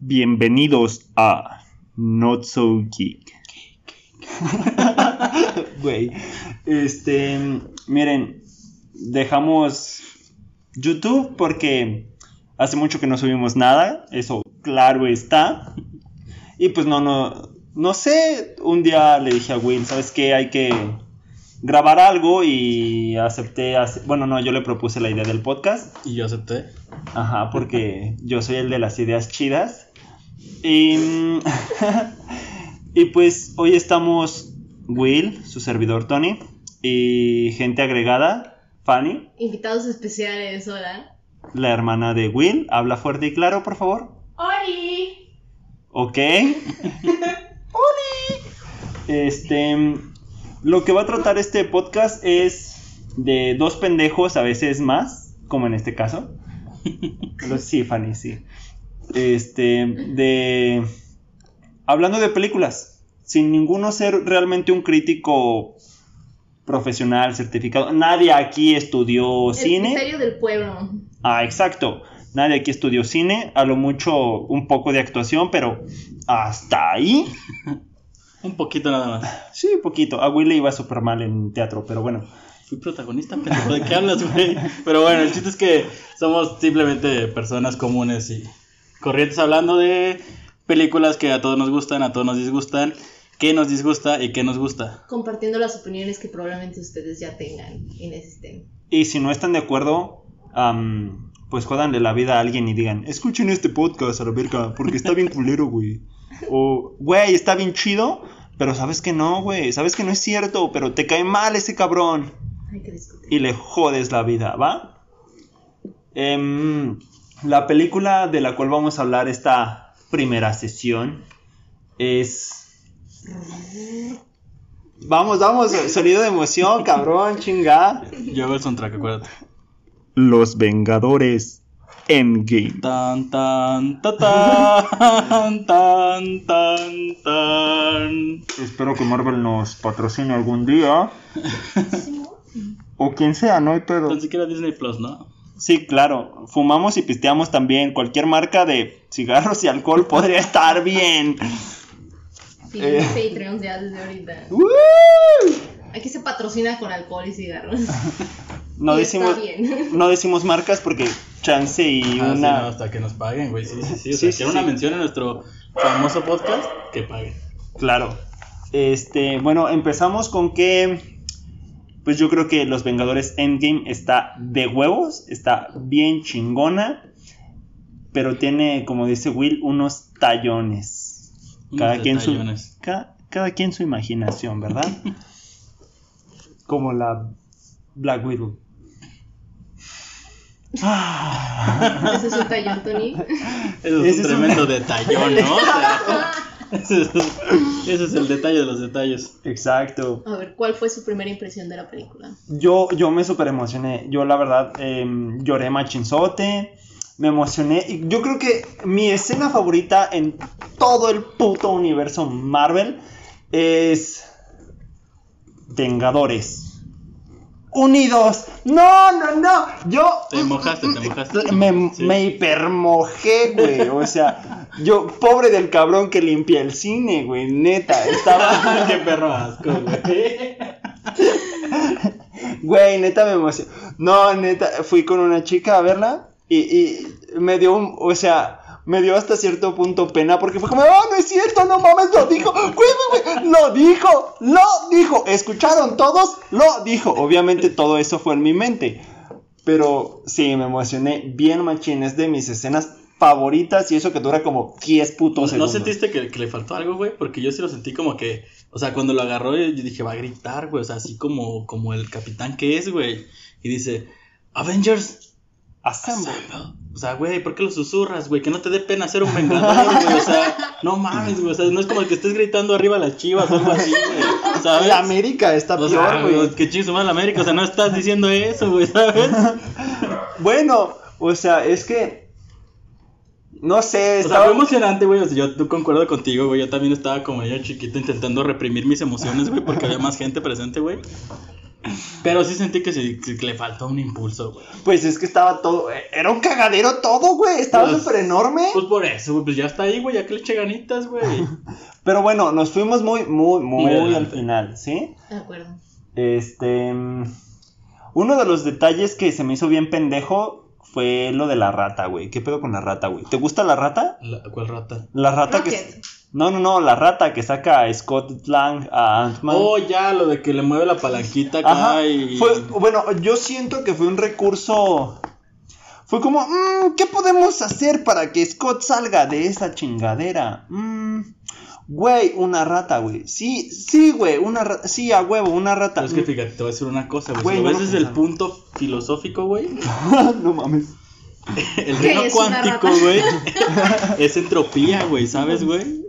Bienvenidos a Not So Geek. Güey, este, miren, dejamos YouTube porque hace mucho que no subimos nada, eso claro está. Y pues no, no, no sé, un día le dije a Will, ¿sabes qué? Hay que grabar algo y acepté, bueno, no, yo le propuse la idea del podcast. Y yo acepté. Ajá, porque yo soy el de las ideas chidas. Y, mm, y pues hoy estamos Will, su servidor Tony, y gente agregada, Fanny, Invitados especiales, hola. la hermana de Will. Habla fuerte y claro, por favor. ¡Oli! Ok. Este, lo que va a tratar este podcast es de dos pendejos, a veces más, como en este caso. Sí, Fanny, sí. Este, de... Hablando de películas, sin ninguno ser realmente un crítico profesional, certificado. Nadie aquí estudió El cine. criterio del pueblo. Ah, exacto. Nadie aquí estudió cine, a lo mucho un poco de actuación, pero hasta ahí. Un poquito nada más. Sí, poquito. A Will le iba súper mal en teatro, pero bueno. Fui protagonista, pendejo. ¿De qué hablas, güey? Pero bueno, el chiste es que somos simplemente personas comunes y corrientes hablando de películas que a todos nos gustan, a todos nos disgustan, qué nos disgusta y qué nos gusta. Compartiendo las opiniones que probablemente ustedes ya tengan y necesiten. Y si no están de acuerdo, pues jodanle la vida a alguien y digan, escuchen este podcast a la verga, porque está bien culero, güey. O, güey, está bien chido, pero sabes que no, güey. Sabes que no es cierto, pero te cae mal ese cabrón. Hay que discutir. y le jodes la vida, ¿va? Em, la película de la cual vamos a hablar esta primera sesión es... Vamos, vamos, sonido de emoción, cabrón, chinga. Yo hago el soundtrack, acuérdate. Los Vengadores Endgame. Tan, tan, ta, tan, tan, tan, tan. Espero que Marvel nos patrocine algún día. O quien sea, no hay pedo. Tan siquiera Disney Plus, ¿no? Sí, claro. Fumamos y pisteamos también. Cualquier marca de cigarros y alcohol podría estar bien. Piden Eh. Patreon ya desde ahorita. ¡Woo! Aquí se patrocina con alcohol y cigarros. No Y está decimos, bien. no decimos marcas porque chance y Ah, sí, no, una. hasta que nos paguen, güey. Sí, sí, sí. O Sí, sea, sí, quiero una sí. mención en nuestro famoso podcast, que paguen. Claro. Este, bueno, empezamos con que. Pues yo creo que Los Vengadores Endgame está de huevos, está bien chingona, pero tiene, como dice Will, unos tallones. Unos Cada quien, su, cada quien su imaginación, ¿verdad? como la Black Widow. Ese es un tallón, Tony. Ese es es un un- tremendo detallón, ¿no? O sea, ese, es, ese es el detalle de los detalles. Exacto. A ver, ¿cuál fue su primera impresión de la película? Yo, yo me super emocioné. Yo, la verdad, em, lloré machinzote. Me emocioné. Y yo creo que mi escena favorita en todo el puto universo Marvel es. Vengadores. Unidos. No, no, no. Yo. Te mojaste, te mojaste. Me, Sí. me hipermojé, güey. O sea, yo, pobre del cabrón que limpia el cine, güey. Neta, estaba. Qué perro asco, güey. Güey, neta me emocionó. No, neta, fui con una chica a verla y, y me dio un, o sea, me dio hasta cierto punto pena porque fue como, oh, no es cierto, no mames, lo dijo, güey, güey, güey, lo dijo, lo dijo, escucharon todos, lo dijo. Obviamente todo eso fue en mi mente, pero sí, me emocioné bien machín, es de mis escenas favoritas y eso que dura como 10 putos ¿No segundos. sentiste que, que le faltó algo, güey? Porque yo sí lo sentí como que, o sea, cuando lo agarró, yo dije, va a gritar, güey, o sea, así como, como el capitán que es, güey. Y dice, Avengers, Assemble. Assemble. O sea, güey, ¿por qué lo susurras, güey? Que no te dé pena ser un vengador, güey. O sea, no mames, güey. O sea, no es como que estés gritando arriba las chivas o algo así, güey. ¿Sabes? La América está O sea, peor, güey. güey, que chingo mal América. O sea, no estás diciendo eso, güey, ¿sabes? Bueno, o sea, es que. No sé, O sea, estaba. fue emocionante, güey. O sea, yo tú concuerdo contigo, güey. Yo también estaba como yo chiquito intentando reprimir mis emociones, güey, porque había más gente presente, güey. Pero sí sentí que, que le faltó un impulso, güey. Pues es que estaba todo. Era un cagadero todo, güey. Estaba Pues- súper enorme. Pues por eso, güey, pues ya está ahí, güey, ya que le eche ganitas, güey. Pero bueno, nos fuimos muy, muy, muy, Muy al final, ¿sí? De acuerdo. Este. Uno de los detalles que se me hizo bien pendejo fue lo de la rata, güey. ¿Qué pedo con la rata, güey? ¿Te gusta la rata? La- ¿Cuál rata? La rata que. No, no, no, la rata que saca a Scott Lang a Ant-Man. Oh, ya, lo de que le mueve la palanquita acá Ajá. y... Fue, bueno, yo siento que fue un recurso. Fue como, "Mm, ¿qué podemos hacer para que Scott salga de esa chingadera? Mm, güey, una rata, güey. Sí, sí, güey, una rata. Sí, a huevo, una rata. Pero es que fíjate, te voy a decir una cosa, güey. Si lo no ves desde el punto filosófico, güey, no mames. el ¿Qué reino cuántico, güey, es entropía, güey, ¿sabes, güey?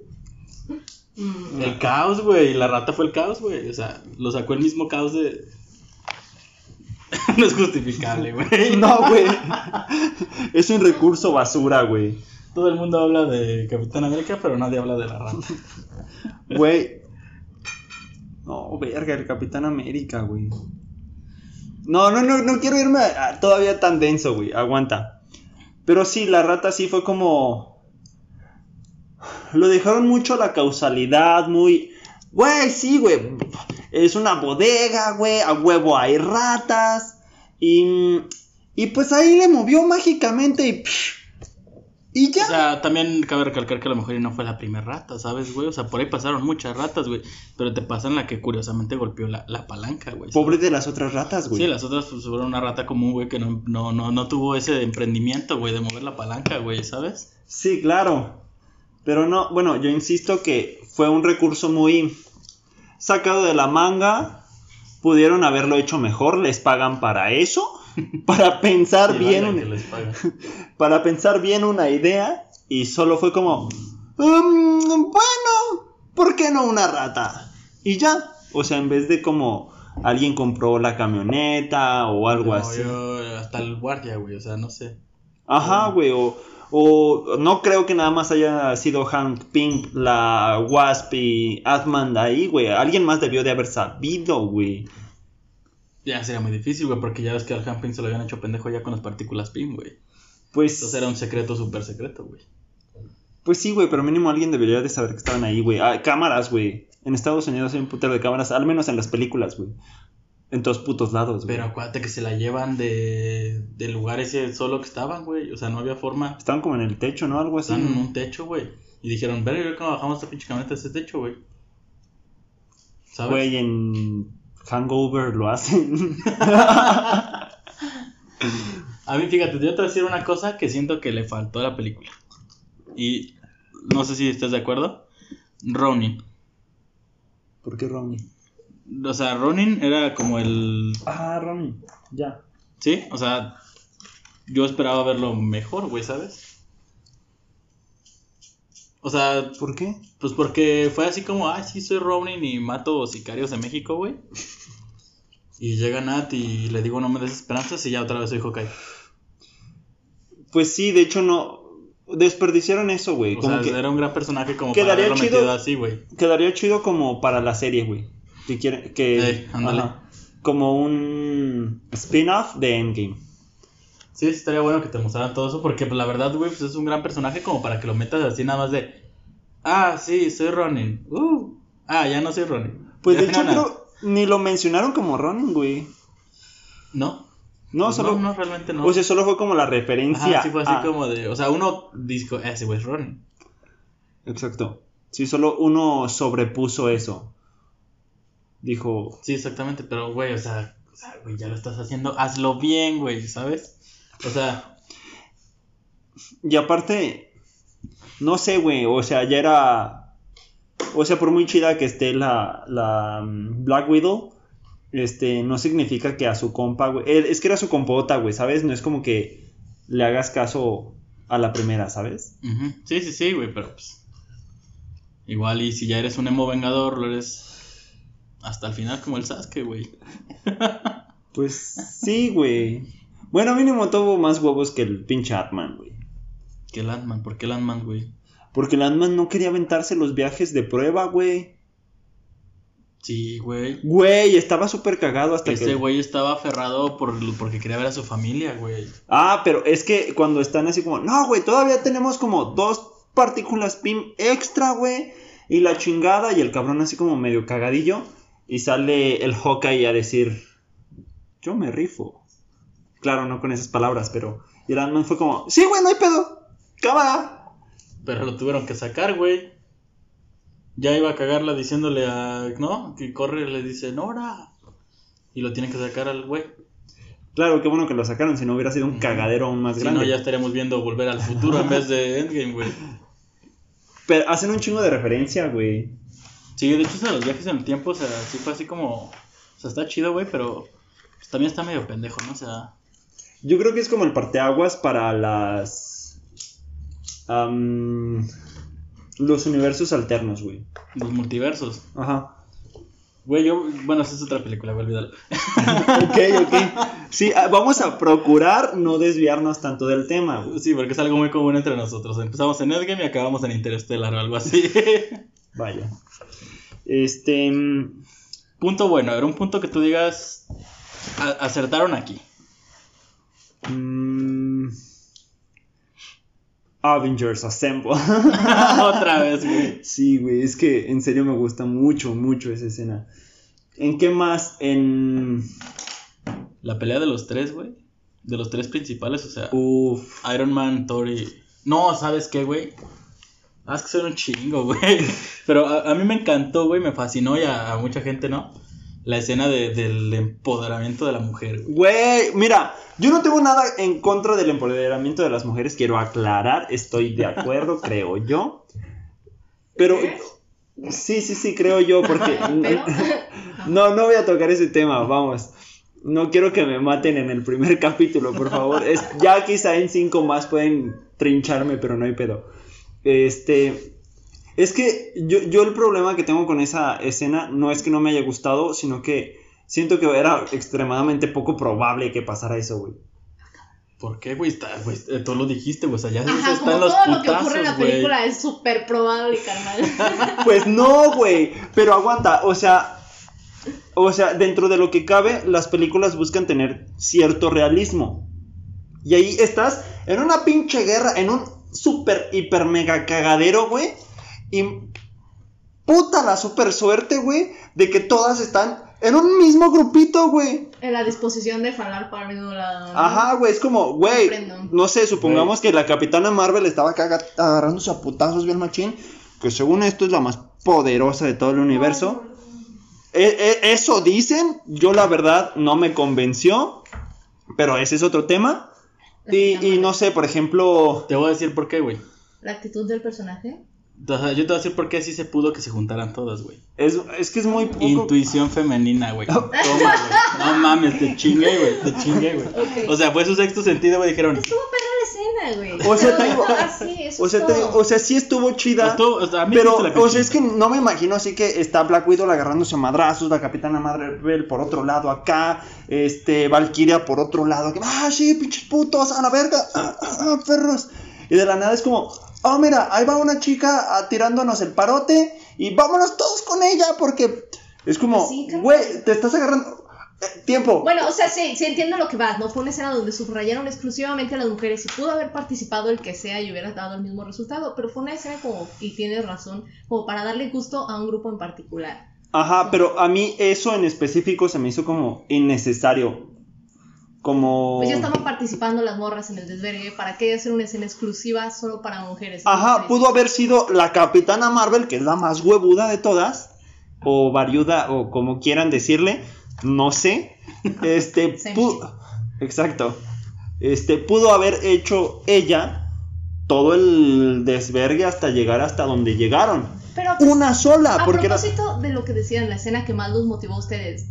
Mm. El caos, güey, la rata fue el caos, güey. O sea, lo sacó el mismo caos de... no es justificable, güey. No, güey. es un recurso basura, güey. Todo el mundo habla de Capitán América, pero nadie habla de la rata. Güey. No, verga, el Capitán América, güey. No, no, no, no quiero irme a- a todavía tan denso, güey. Aguanta. Pero sí, la rata sí fue como. Lo dejaron mucho la causalidad, muy. Güey, sí, güey. Es una bodega, güey. A huevo hay ratas. Y. Y pues ahí le movió mágicamente y. Y ya. O sea, también cabe recalcar que a lo mejor no fue la primera rata, ¿sabes, güey? O sea, por ahí pasaron muchas ratas, güey. Pero te pasan la que curiosamente golpeó la, la palanca, güey. Pobre de las otras ratas, güey. Sí, las otras pues, fueron una rata común, güey, que no, no, no, no tuvo ese emprendimiento, güey, de mover la palanca, güey, ¿sabes? Sí, claro. Pero no, bueno, yo insisto que fue un recurso muy sacado de la manga. Pudieron haberlo hecho mejor, les pagan para eso, para pensar bien, vaya un- que les pagan. para pensar bien una idea y solo fue como, "Mm, bueno, ¿por qué no una rata? Y ya, o sea, en vez de como alguien compró la camioneta o algo No, así. yo- hasta el guardia, güey, o sea, no sé. Ajá, güey, o, o no creo que nada más haya sido Hank Pym, la Wasp y Atman de ahí, güey. Alguien más debió de haber sabido, güey. Ya sería muy difícil, güey, porque ya ves que al Hamping se lo habían hecho pendejo ya con las partículas PIN, güey. Pues, Entonces era un secreto súper secreto, güey. pues sí, güey, pero mínimo alguien debería de saber que estaban ahí, güey. Ah, cámaras, güey. En Estados Unidos hay un putero de cámaras, al menos en las películas, güey. En todos putos lados, güey. Pero acuérdate que se la llevan de, del lugar ese solo que estaban, güey. O sea, no había forma. Estaban como en el techo, ¿no? Algo así. Estaban en un techo, güey. Y dijeron, ver, cómo bajamos esta pinche camioneta de ese techo, güey. ¿Sabes? Güey, en Hangover lo hacen. A mí, fíjate, yo te voy a decir una cosa que siento que le faltó a la película. Y no sé si estás de acuerdo. Ronin. ¿Por qué Ronnie? O sea, Ronin era como el. Ah, Ronnie. Ya. Sí, o sea, yo esperaba verlo mejor, güey, ¿sabes? O sea, ¿Por qué? pues porque fue así como, ay, sí, soy Ronin y mato sicarios de México, güey. Y llega Nat y le digo, no me des esperanzas y ya otra vez soy Hawkeye. Pues sí, de hecho no. Desperdiciaron eso, güey. O Como sea, que era un gran personaje como Quedaría para haberlo chido- metido así, güey. quedaría chido como para la serie, güey. Que quiere que ándale. como un spin-off de Endgame. Sí, sí, estaría bueno que te mostraran todo eso porque pues, la verdad, güey, pues es un gran personaje como para que lo metas así nada más de, ah, sí, soy Ronin. Uh, ah, ya no soy Ronin. Pues de hecho creo ni lo mencionaron como Ronin, güey. No, No, Pues solo no, no, realmente no. O sea, solo fue como la referencia. Ajá, sí fue así a- como de, o sea, uno dijo, "Ah, ese güey es Ronin. Exacto. Sí, solo uno sobrepuso eso. Dijo, Sí, exactamente, pero güey, o sea, o sea, güey, ya lo estás haciendo, hazlo bien, güey, ¿sabes? O sea, Y aparte, no sé, güey, o sea, ya era... O sea, por muy chida que esté la, la mm, Black Widow, este, no significa que a su compa, güey... eh, Es que era su compota, güey, ¿sabes? No es como que le hagas caso a la primera, ¿sabes? sí, sí, sí, güey, pero pues, igual y si ya eres un emo vengador, lo eres hasta el final como el Sasuke, güey. Pues sí, güey. Bueno, mínimo tuvo más huevos que el pinche Atman, güey. Que Landman, ¿por qué Landman, güey? Porque el Ant-Man no quería aventarse los viajes de prueba, güey. Sí, güey. Güey, estaba súper cagado hasta Ese que... güey estaba aferrado por, porque quería ver a su familia, güey. Ah, pero es que cuando están así como, no, güey, todavía tenemos como dos partículas PIM extra, güey. Y la chingada y el cabrón así como medio cagadillo. Y sale el Hawkeye a decir, yo me rifo. Claro, no con esas palabras, pero... Y el Ant-Man fue como, sí, güey, no hay pedo. Cámara. Pero lo tuvieron que sacar, güey. Ya iba a cagarla diciéndole a. ¿No? Que corre le dice, Nora. Y lo tienen que sacar al güey. Claro, qué bueno que lo sacaron, si no hubiera sido un cagadero aún más Si grande. no, ya estaríamos viendo volver al futuro en vez de Endgame, güey. Pero hacen un chingo de referencia, güey. Sí, de hecho, eso de los viajes en el tiempo, o sea, sí fue así como. O sea, está chido, güey, pero. pues, también está medio pendejo, ¿no? O sea. Yo creo que es como el parteaguas para las. los universos alternos, güey. Los multiversos. Ajá. Güey, yo. Bueno, esa es otra película, güey, olvídalo. Ok, ok. Sí, ah, vamos a procurar no desviarnos tanto del tema, güey. Sí, porque es algo muy común entre nosotros. Empezamos en Endgame y acabamos en Interstellar o algo así. Vaya. Este. mm, punto bueno, era un punto que tú digas. "A- acertaron aquí. mm, Avengers Assemble. Otra vez, güey. Sí, güey, es que en serio me gusta mucho, mucho esa escena. ¿En qué más? En. La pelea de los tres, güey. De los tres principales, o sea, Uf. Iron Man, Thor y. No, ¿sabes qué, güey? Ah, es que son un chingo, güey. Pero a, a mí me encantó, güey, me fascinó y a, a mucha gente, ¿no? La escena de- del empoderamiento de la mujer, güey. Mira, yo no tengo nada en contra del empoderamiento de las mujeres, quiero aclarar, estoy de acuerdo, creo yo. Pero. Sí, sí, sí, creo yo, porque. Pero. No, no voy a tocar ese tema, vamos. No quiero que me maten en el primer capítulo, por favor. Es, ya quizá en cinco más pueden trincharme, pero no hay pedo. Este. Es que yo, yo el problema que tengo con esa escena no es que no me haya gustado, sino que siento que era extremadamente poco probable que pasara eso, güey. ¿Por qué, güey? Está, eh, tú lo dijiste, güey. O sea, ya Ajá, están como los todo lo que ocurre en la güey. película es súper probable, carnal. Pues no, güey. Pero aguanta, o sea. O sea, dentro de lo que cabe, las películas buscan tener cierto realismo. Y ahí estás en una pinche guerra, en un super, hiper, mega cagadero, güey. Y puta la super suerte, güey, de que todas están en un mismo grupito, güey. En la disposición de falar para el mismo lado. ¿no? Ajá, güey, es como, güey, no sé, supongamos que la capitana Marvel estaba agarrándose a putazos bien machín, que según esto es la más poderosa de todo el universo. E- e- eso dicen, yo la verdad no me convenció, pero ese es otro tema. Y, y no sé, por ejemplo, Te voy a decir por qué, güey. La actitud del personaje. O sea, yo te voy a decir por qué sí se pudo que se juntaran todas, güey. es, es que es muy poco... Intuición femenina, güey. Toma, güey. No mames, te chingué, güey. Te chingué, güey. O sea, fue su sexto sentido, güey. Dijeron. Estuvo perra la escena, güey. O sea, te Pero, digo- así, eso O sea, es te todo. digo, o sea, sí estuvo chida. Estuvo- o sea, a mí Pero, sí se o sea, es que no me imagino así que está Black Widow agarrándose a madrazos, la Capitana Marvel por otro lado acá, este, Valkyria por otro lado, que, ah, sí, pinches putos, a la verga, ah, ah, ah, perros. Y de la nada es como, oh, mira, ahí va una chica ah, tirándonos el parote y vámonos todos con ella porque es como, Sí, güey, te estás agarrando, eh, tiempo. Bueno, o sea, sí, sí entiendo lo que vas, ¿no? Fue una escena donde subrayaron exclusivamente a las mujeres y pudo haber participado el que sea y hubiera dado el mismo resultado, pero fue una escena como, y tienes razón, como para darle gusto a un grupo en particular. Ajá, pero a mí eso en específico se me hizo como innecesario. Como... Pues ya estaban participando las morras en el desvergue, ¿para qué hacer una escena exclusiva solo para mujeres? Ajá, pudo haber sido la Capitana Marvel, que es la más huevuda de todas, o variuda, o como quieran decirle, no sé. Este, exacto. Este, pudo haber hecho ella todo el desvergue hasta llegar hasta donde llegaron. Pero Una sola, a porque era... propósito de lo que decían la escena que más los motivó a ustedes,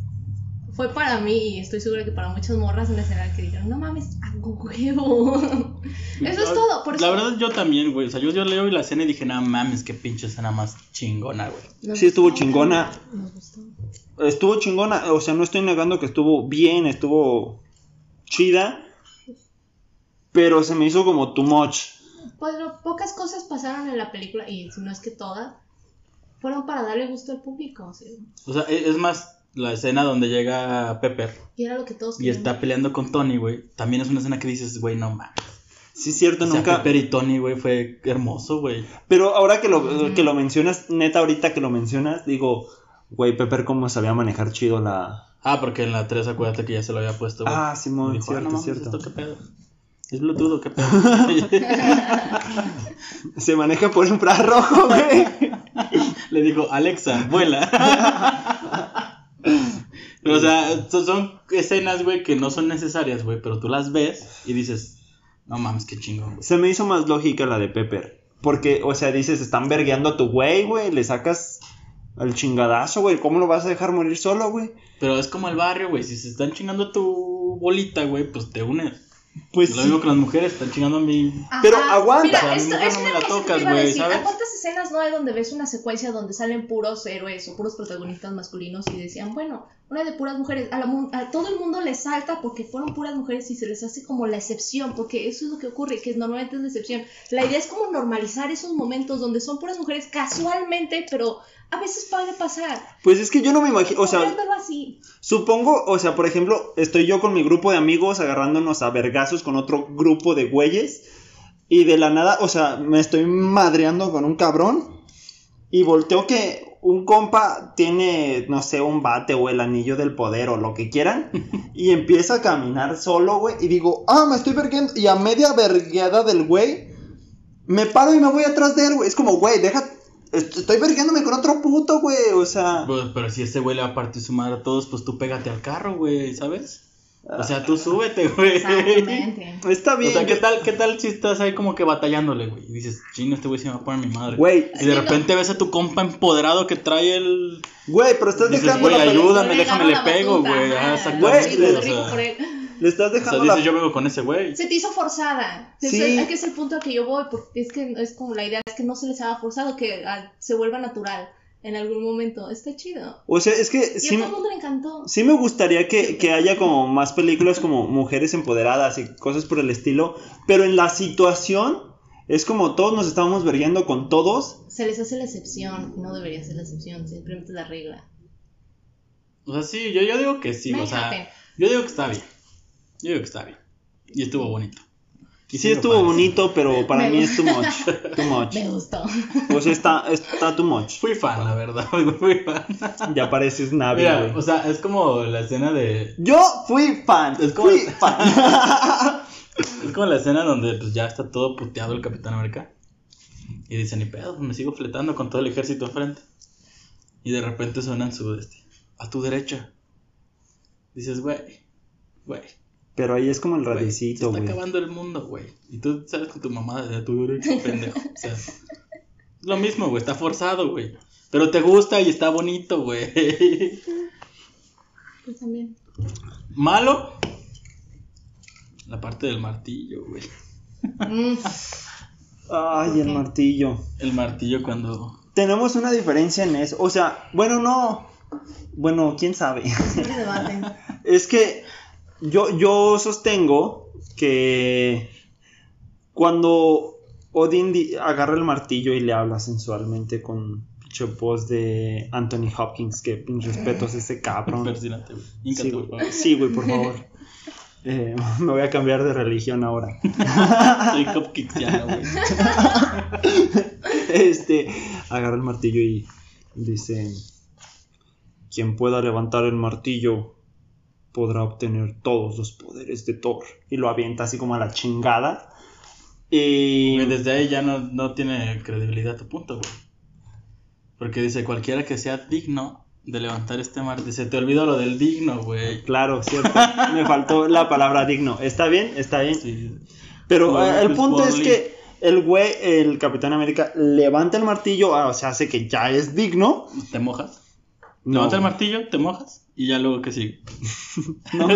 fue para mí, y estoy segura que para muchas morras, una escena que dijeron, no mames, a huevo. Eso es todo, por eso. La verdad, yo también, güey. O sea, yo, yo leo la escena y dije, no mames, qué pinche escena más chingona, güey. Sí, estuvo chingona. Nos gustó. Estuvo chingona, o sea, no estoy negando que estuvo bien, estuvo chida, pero se me hizo como too much. Pues lo- pocas cosas pasaron en la película, y si no es que todas, fueron para darle gusto al público. O sea, O sea, e- es más, la escena donde llega Pepper y era lo que todos y querían está peleando con Tony, güey. También es una escena que dices, güey, no mames. Sí, es cierto, O sea, nunca. Pepper y Tony, güey, fue hermoso, güey. Pero ahora que lo, que lo mencionas, neta, ahorita que lo mencionas, digo, güey, Pepper, cómo sabía manejar chido la. Ah, porque en la 3 acuérdate que ya se lo había puesto, güey. Ah, Simón, Y dijo, cierto, "Ah, no mames, cierto. ¿esto qué pedo? ¿Es Bluetooth o qué pedo? Se maneja por infrarrojo, güey. Le dijo, Alexa, vuela. O sea, son, son escenas, güey, que no son necesarias, güey, pero tú las ves y dices, no mames, qué chingón, güey. Se me hizo más lógica la de Pepper. Porque, o sea, dices, están vergueando a tu güey, güey. Le sacas al chingadazo, güey. ¿Cómo lo vas a dejar morir solo, güey? Pero es como el barrio, güey, si se están chingando a tu bolita, güey, pues te unes. Pues lo sí. mismo que las mujeres están chingando a mi... Ajá. Pero aguanta. Mira, O sea, esto, nunca es no me la tocas, a güey. ¿A cuántas escenas no hay donde ves una secuencia donde salen puros héroes o puros protagonistas masculinos y decían, bueno, una de puras mujeres, a, la mu- a todo el mundo les salta porque fueron puras mujeres y se les hace como la excepción, porque eso es lo que ocurre, que normalmente es la excepción. La idea es como normalizar esos momentos donde son puras mujeres casualmente, pero a veces puede pasar. Pues es que yo no me imagino. O sea, así. Supongo, o sea, por ejemplo, estoy yo con mi grupo de amigos agarrándonos a vergazos con otro grupo de güeyes y de la nada, o sea, me estoy madreando con un cabrón y volteo que un compa tiene, no sé, un bate o el anillo del poder o lo que quieran y empieza a caminar solo, güey, y digo, ah, me estoy vergueando y a media vergueada del güey me paro y me voy atrás de él, güey. Es como, güey, deja, estoy vergueándome con otro puto, güey, o sea... Pues, pero si ese güey le va a partir su madre a todos, pues tú pégate al carro, güey, ¿sabes? O sea, tú súbete, güey. Exactamente. Está O bien. sea, ¿qué tal, qué tal si estás ahí como que batallándole, güey? Y dices, chingo, este güey se me va a poner mi madre. Güey, Y de repente ves a tu compa empoderado que trae el. Güey, pero estás Dices, dejando güey, ayúdame, déjame, le pego, güey. Ah, exactamente. Güey, le- estás O sea, dejando dices, la yo vengo con ese güey. Se te hizo forzada. Es Sí. el- Es que es el punto al que yo voy, porque es que es como la idea es que no se les haga forzado, que ah, se vuelva natural en algún momento. Está chido. O sea, es que Y sí, a todo el mundo le encantó. sí me gustaría que, que haya como más películas como mujeres empoderadas y cosas por el estilo, pero en la situación es como todos nos estábamos verguiendo con todos. Se les hace la excepción, no debería ser la excepción, simplemente es la regla. O sea, sí, yo, yo digo que sí. May O sea, happen. yo digo que está bien. Yo digo que está bien. Y estuvo bonito. Y Sí me estuvo parece. bonito, pero para Me mí es too much. Too much. Me gustó. Sea, está, está too much. Fui fan, la verdad. Fui fan. Ya pareces Navi, Mira, güey. o sea, es como la escena de. Yo fui fan. Es como- Fui fan. Es como la escena donde pues ya está todo puteado el Capitán América. Y dice, ni pedo, pues, me sigo fletando con todo el ejército enfrente. Y de repente suenan su este, a tu derecha. Dices, güey, güey. Pero ahí es como el güey, se radicito, está acabando el mundo, güey. Y tú sales con tu mamá de tu derecha, pendejo. O sea, es lo mismo, güey, está forzado, güey. Pero te gusta y está bonito, güey. Pues también. Malo. La parte del martillo, güey. Mm, Ay, el martillo. El martillo cuando Tenemos una diferencia en eso. O sea, bueno, no. Bueno, quién sabe. Es que yo, yo sostengo que cuando Odin di- agarra el martillo y le habla sensualmente con pinche voz de Anthony Hopkins, que pinche respetos a ese cabrón. Güey. Sí, güey, por favor. Sí, güey, por favor. Eh, me voy a cambiar de religión ahora. Soy cupcakesiano, güey. Este, agarra el martillo y dice, quien pueda levantar el martillo podrá obtener todos los poderes de Thor. Y lo avienta así como a la chingada. Y... Güey, Desde ahí ya no, no tiene credibilidad tu punto, güey. Porque dice, cualquiera que sea digno de levantar este martillo. Se te olvidó lo del digno, güey. Claro, cierto. Me faltó la palabra digno. Está bien, está bien. Sí. Pero eh, el punto es que el güey, el Capitán América, levanta el martillo, ah, o sea, hace que ya es digno. ¿Te mojas? No. Levanta el martillo, te mojas y ya luego que sigue. No,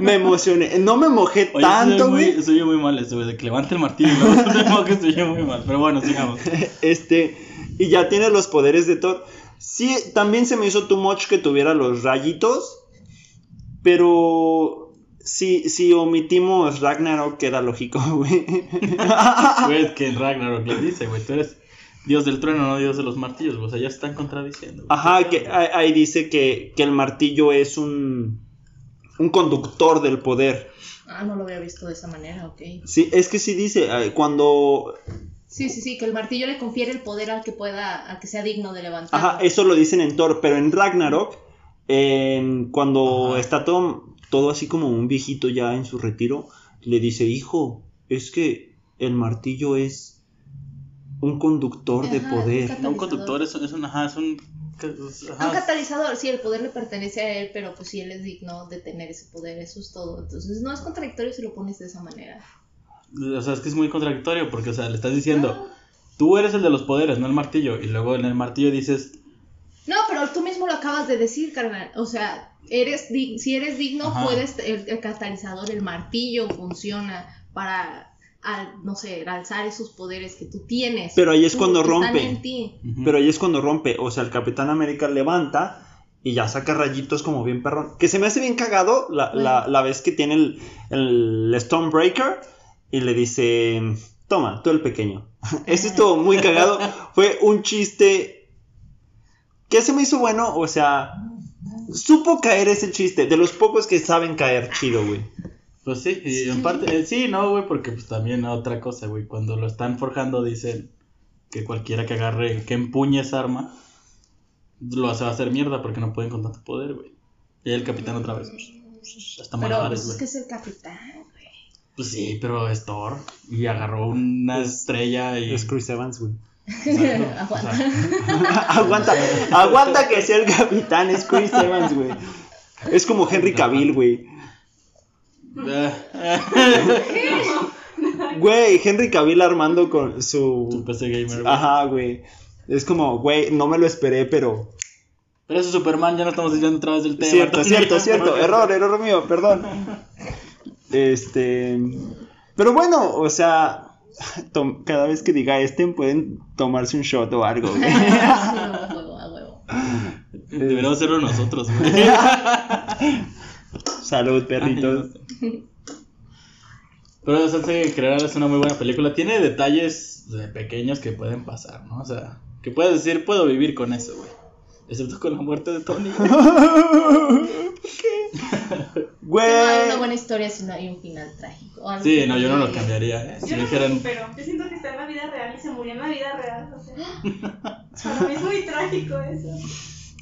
me emocioné. No me mojé Oye, tanto, güey. soy yo muy mal eso, güey, de que levante el martillo y luego te mojes, soy yo muy mal. Pero bueno, sigamos. Este, y ya tiene los poderes de Thor. Sí, también se me hizo too much que tuviera los rayitos. Pero si, si omitimos Ragnarok, queda lógico, güey. Güey, es que en Ragnarok le dice, güey, tú eres Dios del trueno, no Dios de los martillos, o sea, ya están contradiciendo. güey. Ajá, que ahí dice que, que el martillo es un, un conductor del poder. Ah, no lo había visto de esa manera, ok. Sí, es que sí dice, cuando... Sí, sí, sí, que el martillo le confiere el poder al que pueda, al que sea digno de levantar. Ajá, eso lo dicen en Thor, pero en Ragnarok, eh, cuando Ajá. está todo, todo así como un viejito ya en su retiro, le dice, hijo, es que el martillo es un conductor de poder. un No, un conductor es, es un, ajá, es un... Catalizador, sí, el poder le pertenece a él, pero pues sí, él es digno de tener ese poder, eso es todo. Entonces no es contradictorio si lo pones de esa manera. O sea, es que es muy contradictorio porque, o sea, le estás diciendo, tú eres el de los poderes, no el martillo. Y luego en el martillo dices, No, pero tú mismo lo acabas de decir, carnal. O sea, eres si eres digno, Ajá. puedes, el, el catalizador, el martillo funciona para, al- no sé, alzar esos poderes que tú tienes. Pero ahí es Tú- cuando rompe. en ti. Pero ahí es cuando rompe, o sea, el Capitán América levanta y ya saca rayitos como bien perrón. Que se me hace bien cagado la, la- la vez que tiene el, el Stormbreaker y le dice, toma, tú el pequeño. Ese estuvo muy cagado. Fue un chiste que se me hizo bueno, o sea, supo caer ese chiste, de los pocos que saben caer chido, güey. Pues sí, y Sí. en parte, eh, sí, no, güey, porque pues también otra cosa, güey, cuando lo están forjando dicen que cualquiera que agarre, que empuñe esa arma, lo hace va a hacer mierda porque no pueden con tanto poder, güey. Y ahí el capitán otra vez, hasta Pero malabares, pues, es que es el capitán, güey. Pues sí, pero es Thor, y agarró una estrella y... Es Chris Evans, güey. Aguanta. aguanta, aguanta que sea el capitán, es Chris Evans, güey. Es como Henry Cavill, güey. Güey, Henry Cavill armando con tu su... PC gamer, güey. Ajá, güey. Es como, güey, no me lo esperé, pero... Pero eso Superman, ya no estamos desviando otra vez del tema. Cierto, también. cierto, cierto. Error, error mío, perdón. Este... Pero bueno, o sea... tom- Cada vez que diga este pueden tomarse un shot o algo, güey. Sí, a huevo, a huevo. Deberíamos hacerlo nosotros, güey. Salud, perritos. Pero o sea, sí, Crear es una muy buena película. Tiene detalles eh, pequeños que pueden pasar, ¿no? O sea, que puedes decir, puedo vivir con eso, güey. Excepto con la muerte de Tony. Güey. No hay una buena historia si no hay un final trágico. o algo Sí, no, yo no lo cambiaría. ¿eh? Si Yo no dijeran, sé, pero yo siento que está en la vida real y se murió en la vida real. O sea, para mí es muy trágico eso.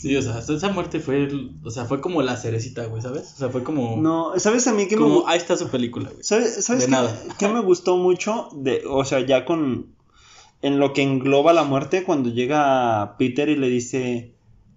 Sí, o sea, esa muerte fue, el- o sea, fue como la cerecita, güey, ¿sabes? O sea, fue como, No, ¿sabes a mí que me como, gu- ahí está su película, güey. ¿Sabes, sabes De qué, nada. qué me gustó mucho? De, o sea, ya con. En lo que engloba la muerte, cuando llega Peter y le dice.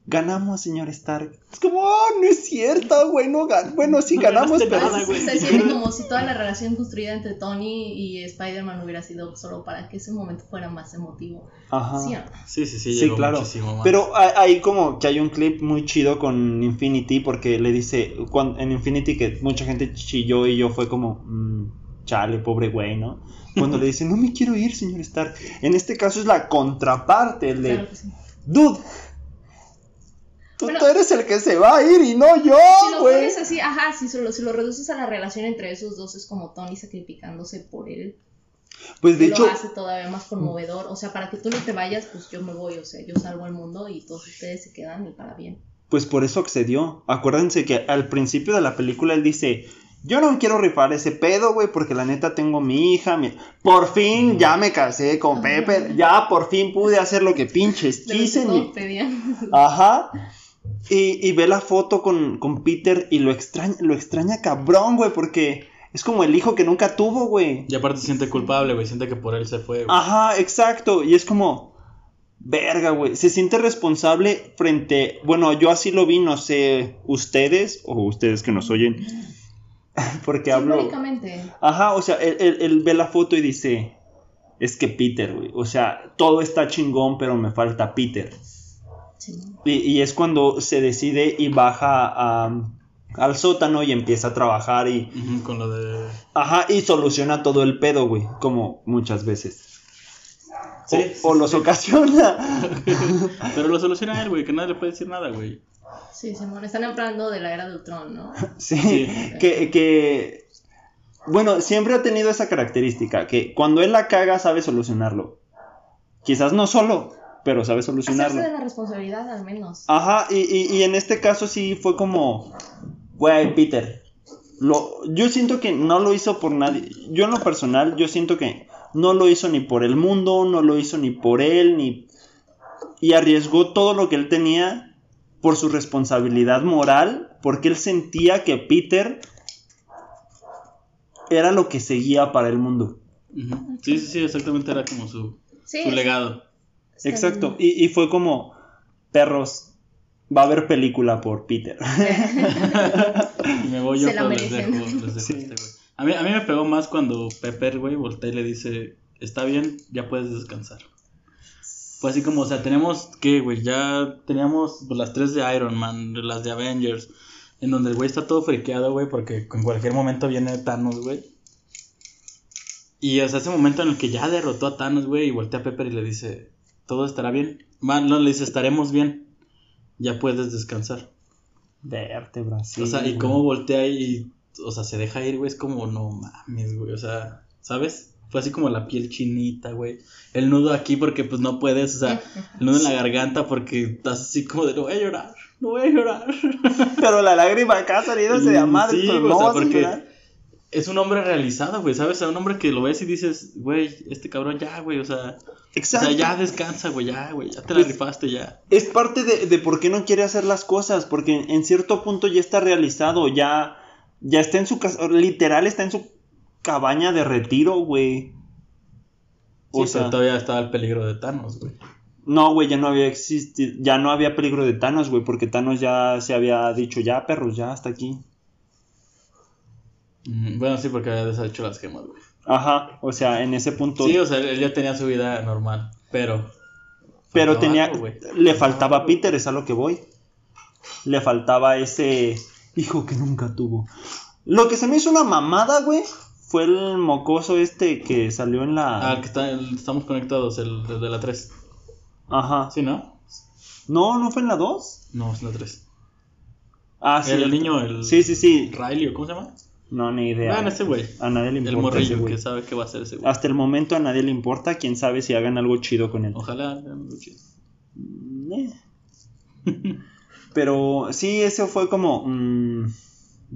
Ganamos, señor Stark. Es como, oh, no es cierto, güey. No gan bueno, sí No ganamos, pero. nada, güey. Se siente como si toda la relación construida entre Tony y Spider-Man hubiera sido solo para que ese momento fuera más emotivo. Ajá. ¿Sí? Sí, sí, sí, claro. muchísimo más. Pero hay, como que hay un clip muy chido con Infinity porque le dice cuan- en Infinity que mucha gente chilló y yo fue como, mm, chale, pobre güey, ¿no? Cuando le dice, no me quiero ir, señor Stark. En este caso es la contraparte, el de, Claro que sí. dude, tú, Bueno. tú eres el que se va a ir y no yo, Si lo güey. así, ajá, si lo, si lo reduces a la relación entre esos dos, es como Tony sacrificándose por él. Pues de y hecho, lo hace todavía más conmovedor. O sea, para que tú no te vayas, pues yo me voy, o sea, yo salvo al mundo y todos ustedes se quedan y para bien. pues por eso accedió. Acuérdense que al principio de la película él dice, yo no quiero rifar ese pedo, güey, porque la neta tengo mi hija, mi- por fin ya me casé con Pepe, ya por fin pude hacer lo que pinches lo quise. pedían. Ajá. Y, y ve la foto con, con Peter y lo extraña, lo extraña cabrón, güey, porque es como el hijo que nunca tuvo, güey. Y aparte se siente culpable, güey, siente que por él se fue, güey. Ajá, exacto. Y es como, verga, güey. Se siente responsable frente, bueno, yo así lo vi, no sé, ustedes o ustedes que nos oyen, porque hablo... Ajá, o sea, él, él- él ve la foto y dice, es que Peter, güey. O sea, todo está chingón, pero me falta Peter. Sí. Y, y es cuando se decide y baja a- al sótano y empieza a trabajar y, con lo de... ajá, y soluciona todo el pedo, güey, como muchas veces. Sí, o, sí, o sí, los sí. ocasiona. Pero lo soluciona él, güey, que nadie le puede decir nada, güey. Sí, Simón, están hablando de la era de Ultron, ¿no? Sí, Sí. Que, que, bueno, siempre ha tenido esa característica, que cuando él la caga sabe solucionarlo. Quizás no solo, pero sabe Hacerse solucionarlo. de la responsabilidad al menos. Ajá, y, y, y en este caso sí fue como, güey, Peter, lo, yo siento que no lo hizo por nadie. Yo en lo personal, yo siento que no lo hizo ni por el mundo, no lo hizo ni por él, ni... Y arriesgó todo lo que él tenía por su responsabilidad moral, porque él sentía que Peter era lo que seguía para el mundo. Sí, sí, sí, exactamente era como su, Sí, su legado. Exacto, y, y fue como, perros, va a haber película por Peter. Y me voy yo, pero les dejo, les dejo Sí. este, güey. A mí, a mí me pegó más cuando Pepper, güey, voltea y le dice, está bien, ya puedes descansar. Fue así como, o sea, tenemos, ¿qué, güey? Ya teníamos pues, las tres de Iron Man, las de Avengers, en donde el güey está todo friqueado, güey, porque en cualquier momento viene Thanos, güey. Y hasta ese momento en el que ya derrotó a Thanos, güey, y voltea a Pepper y le dice, todo estará bien. Man, no, le dice, estaremos bien, ya puedes descansar. Vértebra, sí. o sea, y güey. cómo voltea y, o sea, se deja ir, güey, es como, no mames, güey, o sea, ¿sabes? Fue así como la piel chinita, güey. El nudo aquí porque pues no puedes, o sea, el nudo en la garganta porque estás así como de, no voy a llorar, no voy a llorar. Pero la lágrima acá saliéndose de madre, Sí, güey, no o sea, porque. Es un hombre realizado, güey, ¿sabes? O sea, un hombre que lo ves y dices, güey, este cabrón ya, güey, o sea, o Exacto. sea, ya descansa, güey, ya, güey, ya te la Pues- rifaste, ya. Es parte de, de por qué no quiere hacer las cosas, porque en, en cierto punto ya está realizado, ya, ya está en su casa, literal está en su cabaña de retiro, güey. Sí, O sea, pero todavía estaba el peligro de Thanos, güey. no, güey, ya no había existido, ya no había peligro de Thanos, güey, porque Thanos ya se había dicho, ya perros, ya hasta aquí. Bueno, sí, porque había deshecho las gemas, güey. Ajá, o sea, en ese punto. Sí, o sea, él ya tenía su vida normal, pero... Pero tenía, algo, le faltaba a Peter, es a lo que voy. Le faltaba ese hijo que nunca tuvo. Lo que se me hizo una mamada, güey, fue el mocoso este que salió en la... Ah, que está, estamos conectados, el, el de la 3. Ajá. ¿Sí, no? No, ¿no fue en la 2? No, es la 3. Ah, sí. el niño, el... Sí, sí, sí. Riley, ¿o ¿cómo se llama? No, ni idea. Bueno, ese güey. A nadie le El importa ese morrillo que sabe qué va a hacer ese güey. Hasta el momento a nadie le importa, quién sabe si hagan algo chido con él. Ojalá hagan algo chido. Eh. Pero sí, eso fue como, mm,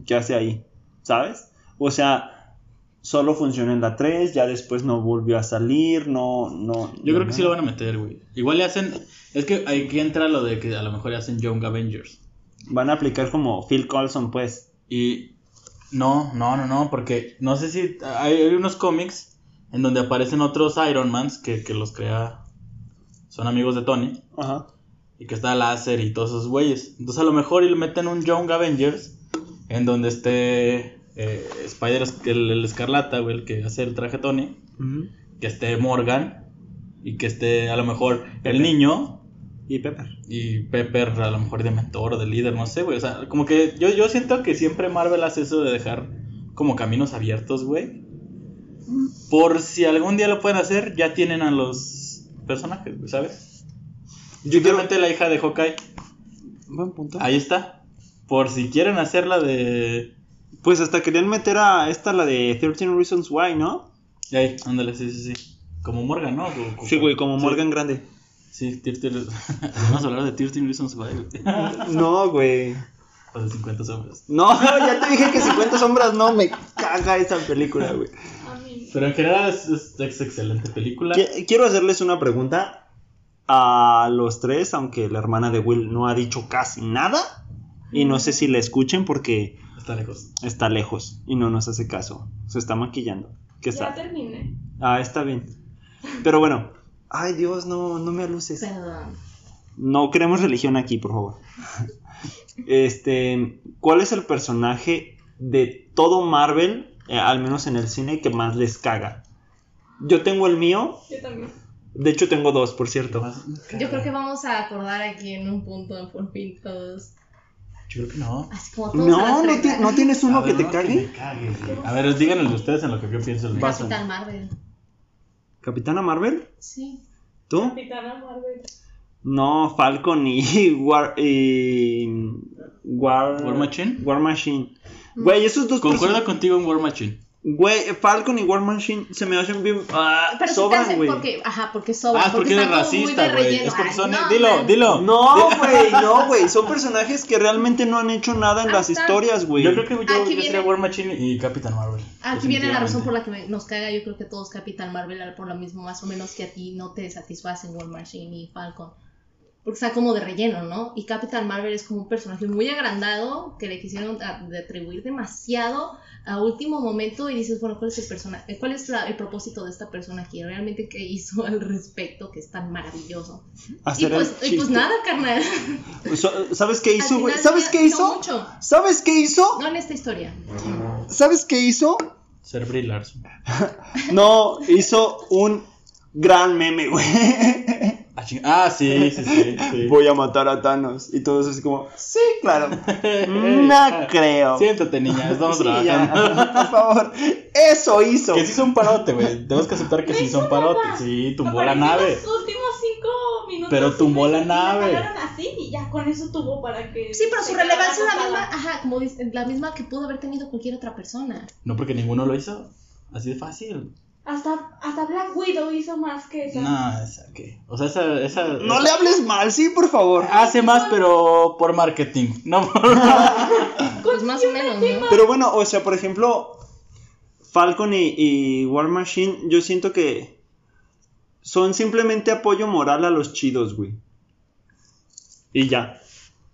¿qué hace ahí? ¿Sabes? O sea, solo funcionó en la 3, ya después no volvió a salir, no, no. Yo no, creo que sí lo van a meter, güey. Igual le hacen... Es que aquí entra lo de que a lo mejor le hacen Young Avengers. Van a aplicar como Phil Coulson, pues. Y... No, no, no, no, porque no sé si... Hay, hay unos cómics en donde aparecen otros Iron Mans que, que los crea... Son amigos de Tony. Ajá. Y que está Láser y todos esos güeyes. Entonces a lo mejor y le meten un Young Avengers en donde esté eh, Spider, el, el escarlata, güey, el que hace el traje Tony. Que esté Morgan. Y que esté a lo mejor el niño. Y Pepper. Y Pepper a lo mejor de mentor o de líder, no sé, güey. O sea, como que yo, yo siento que siempre Marvel hace eso de dejar como caminos abiertos, güey. Por si algún día lo pueden hacer, ya tienen a los personajes, güey, ¿sabes? Yo quiero... Simplemente la hija de Hawkeye. Buen punto. Ahí está. Por si quieren hacerla de. Pues hasta querían meter a esta, la de 13 Reasons Why, ¿no? Ahí, ándale, sí, sí, sí. Como Morgan, ¿no? Sí, güey, como Sí. Morgan Grande. Sí, 13 Vamos a hablar de 13 Reasons Why. No, güey. O de 50 sombras. No, ya te dije que 50 sombras no me caga esa película, güey. A mí. Pero en general es, es, es excelente película. Qui- Quiero hacerles una pregunta a los tres, aunque la hermana de Will no ha dicho casi nada. Y no sé si la escuchen porque Está lejos. está lejos y no nos hace caso. Se está maquillando. ¿Qué Ya está? terminé. Ah, está bien. Pero bueno. Ay, Dios, no, no me aluces. Perdón. No queremos religión aquí, por favor. Este, ¿cuál es el personaje de todo Marvel, eh, al menos en el cine, que más les caga? Yo tengo el mío. Yo también. De hecho, tengo dos, por cierto. Yo creo que vamos a acordar aquí en un punto por fin todos. Yo creo que no. Así como todos a No, no, ti- ¿no tienes uno que te no, cague. me cague. A ver, díganle ustedes en lo que yo pienso. el. Capitán Marvel. ¿Capitana Marvel? Sí. ¿Tú? Capitana Marvel. No, Falcon y War. Y... War, War Machine. War Machine. Güey, esos dos Concuerdo contigo en War Machine. Güey, Falcon y War Machine se me hacen bien. Ah, Pero sobran, güey. porque, ajá, porque sobran. Ah, es porque como muy racista, güey. Es porque Ay, son. no, dilo, man. dilo. No, güey, no, güey. Son personajes que realmente no han hecho nada en las Hasta- historias, güey. Yo creo que yo, yo sería War Machine y Capitán Marvel. Aquí viene la razón por la que me- nos caga, yo creo que todos Capitán Marvel, por lo mismo más o menos que a ti no te satisfacen War Machine y Falcon. Porque está como de relleno, ¿no? Y Capitán Marvel es como un personaje muy agrandado que le quisieron atribuir demasiado a último momento y dices, bueno, ¿cuál es el personaje? ¿Cuál es la- el propósito de esta persona aquí? ¿Realmente qué hizo al respecto que es tan maravilloso? Y pues, y pues nada, carnal. So- ¿Sabes qué hizo, güey? ¿Sabes qué hizo? mucho. ¿Sabes qué hizo? No en esta historia. ¿Sabes qué hizo? Ser Brie Larson. No, hizo un gran meme, güey. Ah, Ah, sí, sí, sí. sí. Voy a matar a Thanos. Y todos así como, sí, claro. No creo. Siéntate, niña, estamos Sí, trabajando. ya, por favor. Eso hizo. Que sí hizo un parote, güey. Tenemos que aceptar que sí hizo un parote. Sí, tumbó la nave. Los últimos cinco minutos. Pero tumbó la nave. así y ya con eso tuvo para que. Sí, pero su relevancia es la misma, ajá, como dice- la misma que pudo haber tenido cualquier otra persona. No, porque ninguno lo hizo. Así de fácil. Hasta, hasta Black Widow hizo más que esa. No, esa que. O sea, esa. esa No le hables mal, sí, por favor. Hace más, pero por marketing. No por. Pues más o menos, ¿no? Pero bueno, o sea, por ejemplo, Falcon y, y War Machine, yo siento que son simplemente apoyo moral a los chidos, güey. Y ya.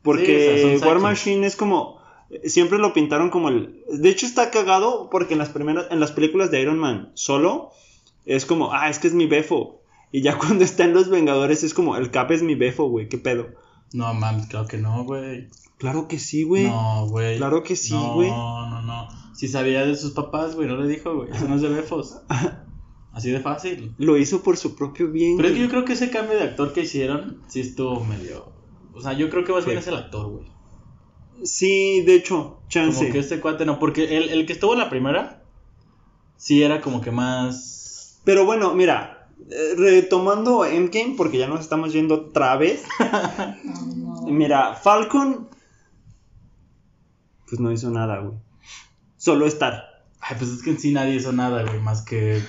Porque Sí, War. Machine es como. Siempre lo pintaron como el. De hecho, está cagado porque en las primeras. En las películas de Iron Man solo. Es como, ah, es que es mi befo. Y ya cuando está en los Vengadores es como, el Cap es mi befo, güey, qué pedo. No, mames, claro que no, güey. Claro que sí, güey. No, güey. Claro que sí, No, güey. No, no, Si sabía de sus papás, güey, no le dijo, güey. Eso no es de befos. Así de fácil. Lo hizo por su propio bien. Pero es que yo creo que ese cambio de actor que hicieron, sí estuvo medio. O sea, yo creo que más bien es el actor, güey. Sí, de hecho, chance. Como que este cuate no, porque el, el que estuvo en la primera, sí era como que más. Pero bueno, mira, eh, retomando Endgame, porque ya nos estamos yendo otra vez. No. Mira, Falcon. Pues no hizo nada, güey. Solo estar. Ay, pues es que en sí nadie hizo nada, güey, más que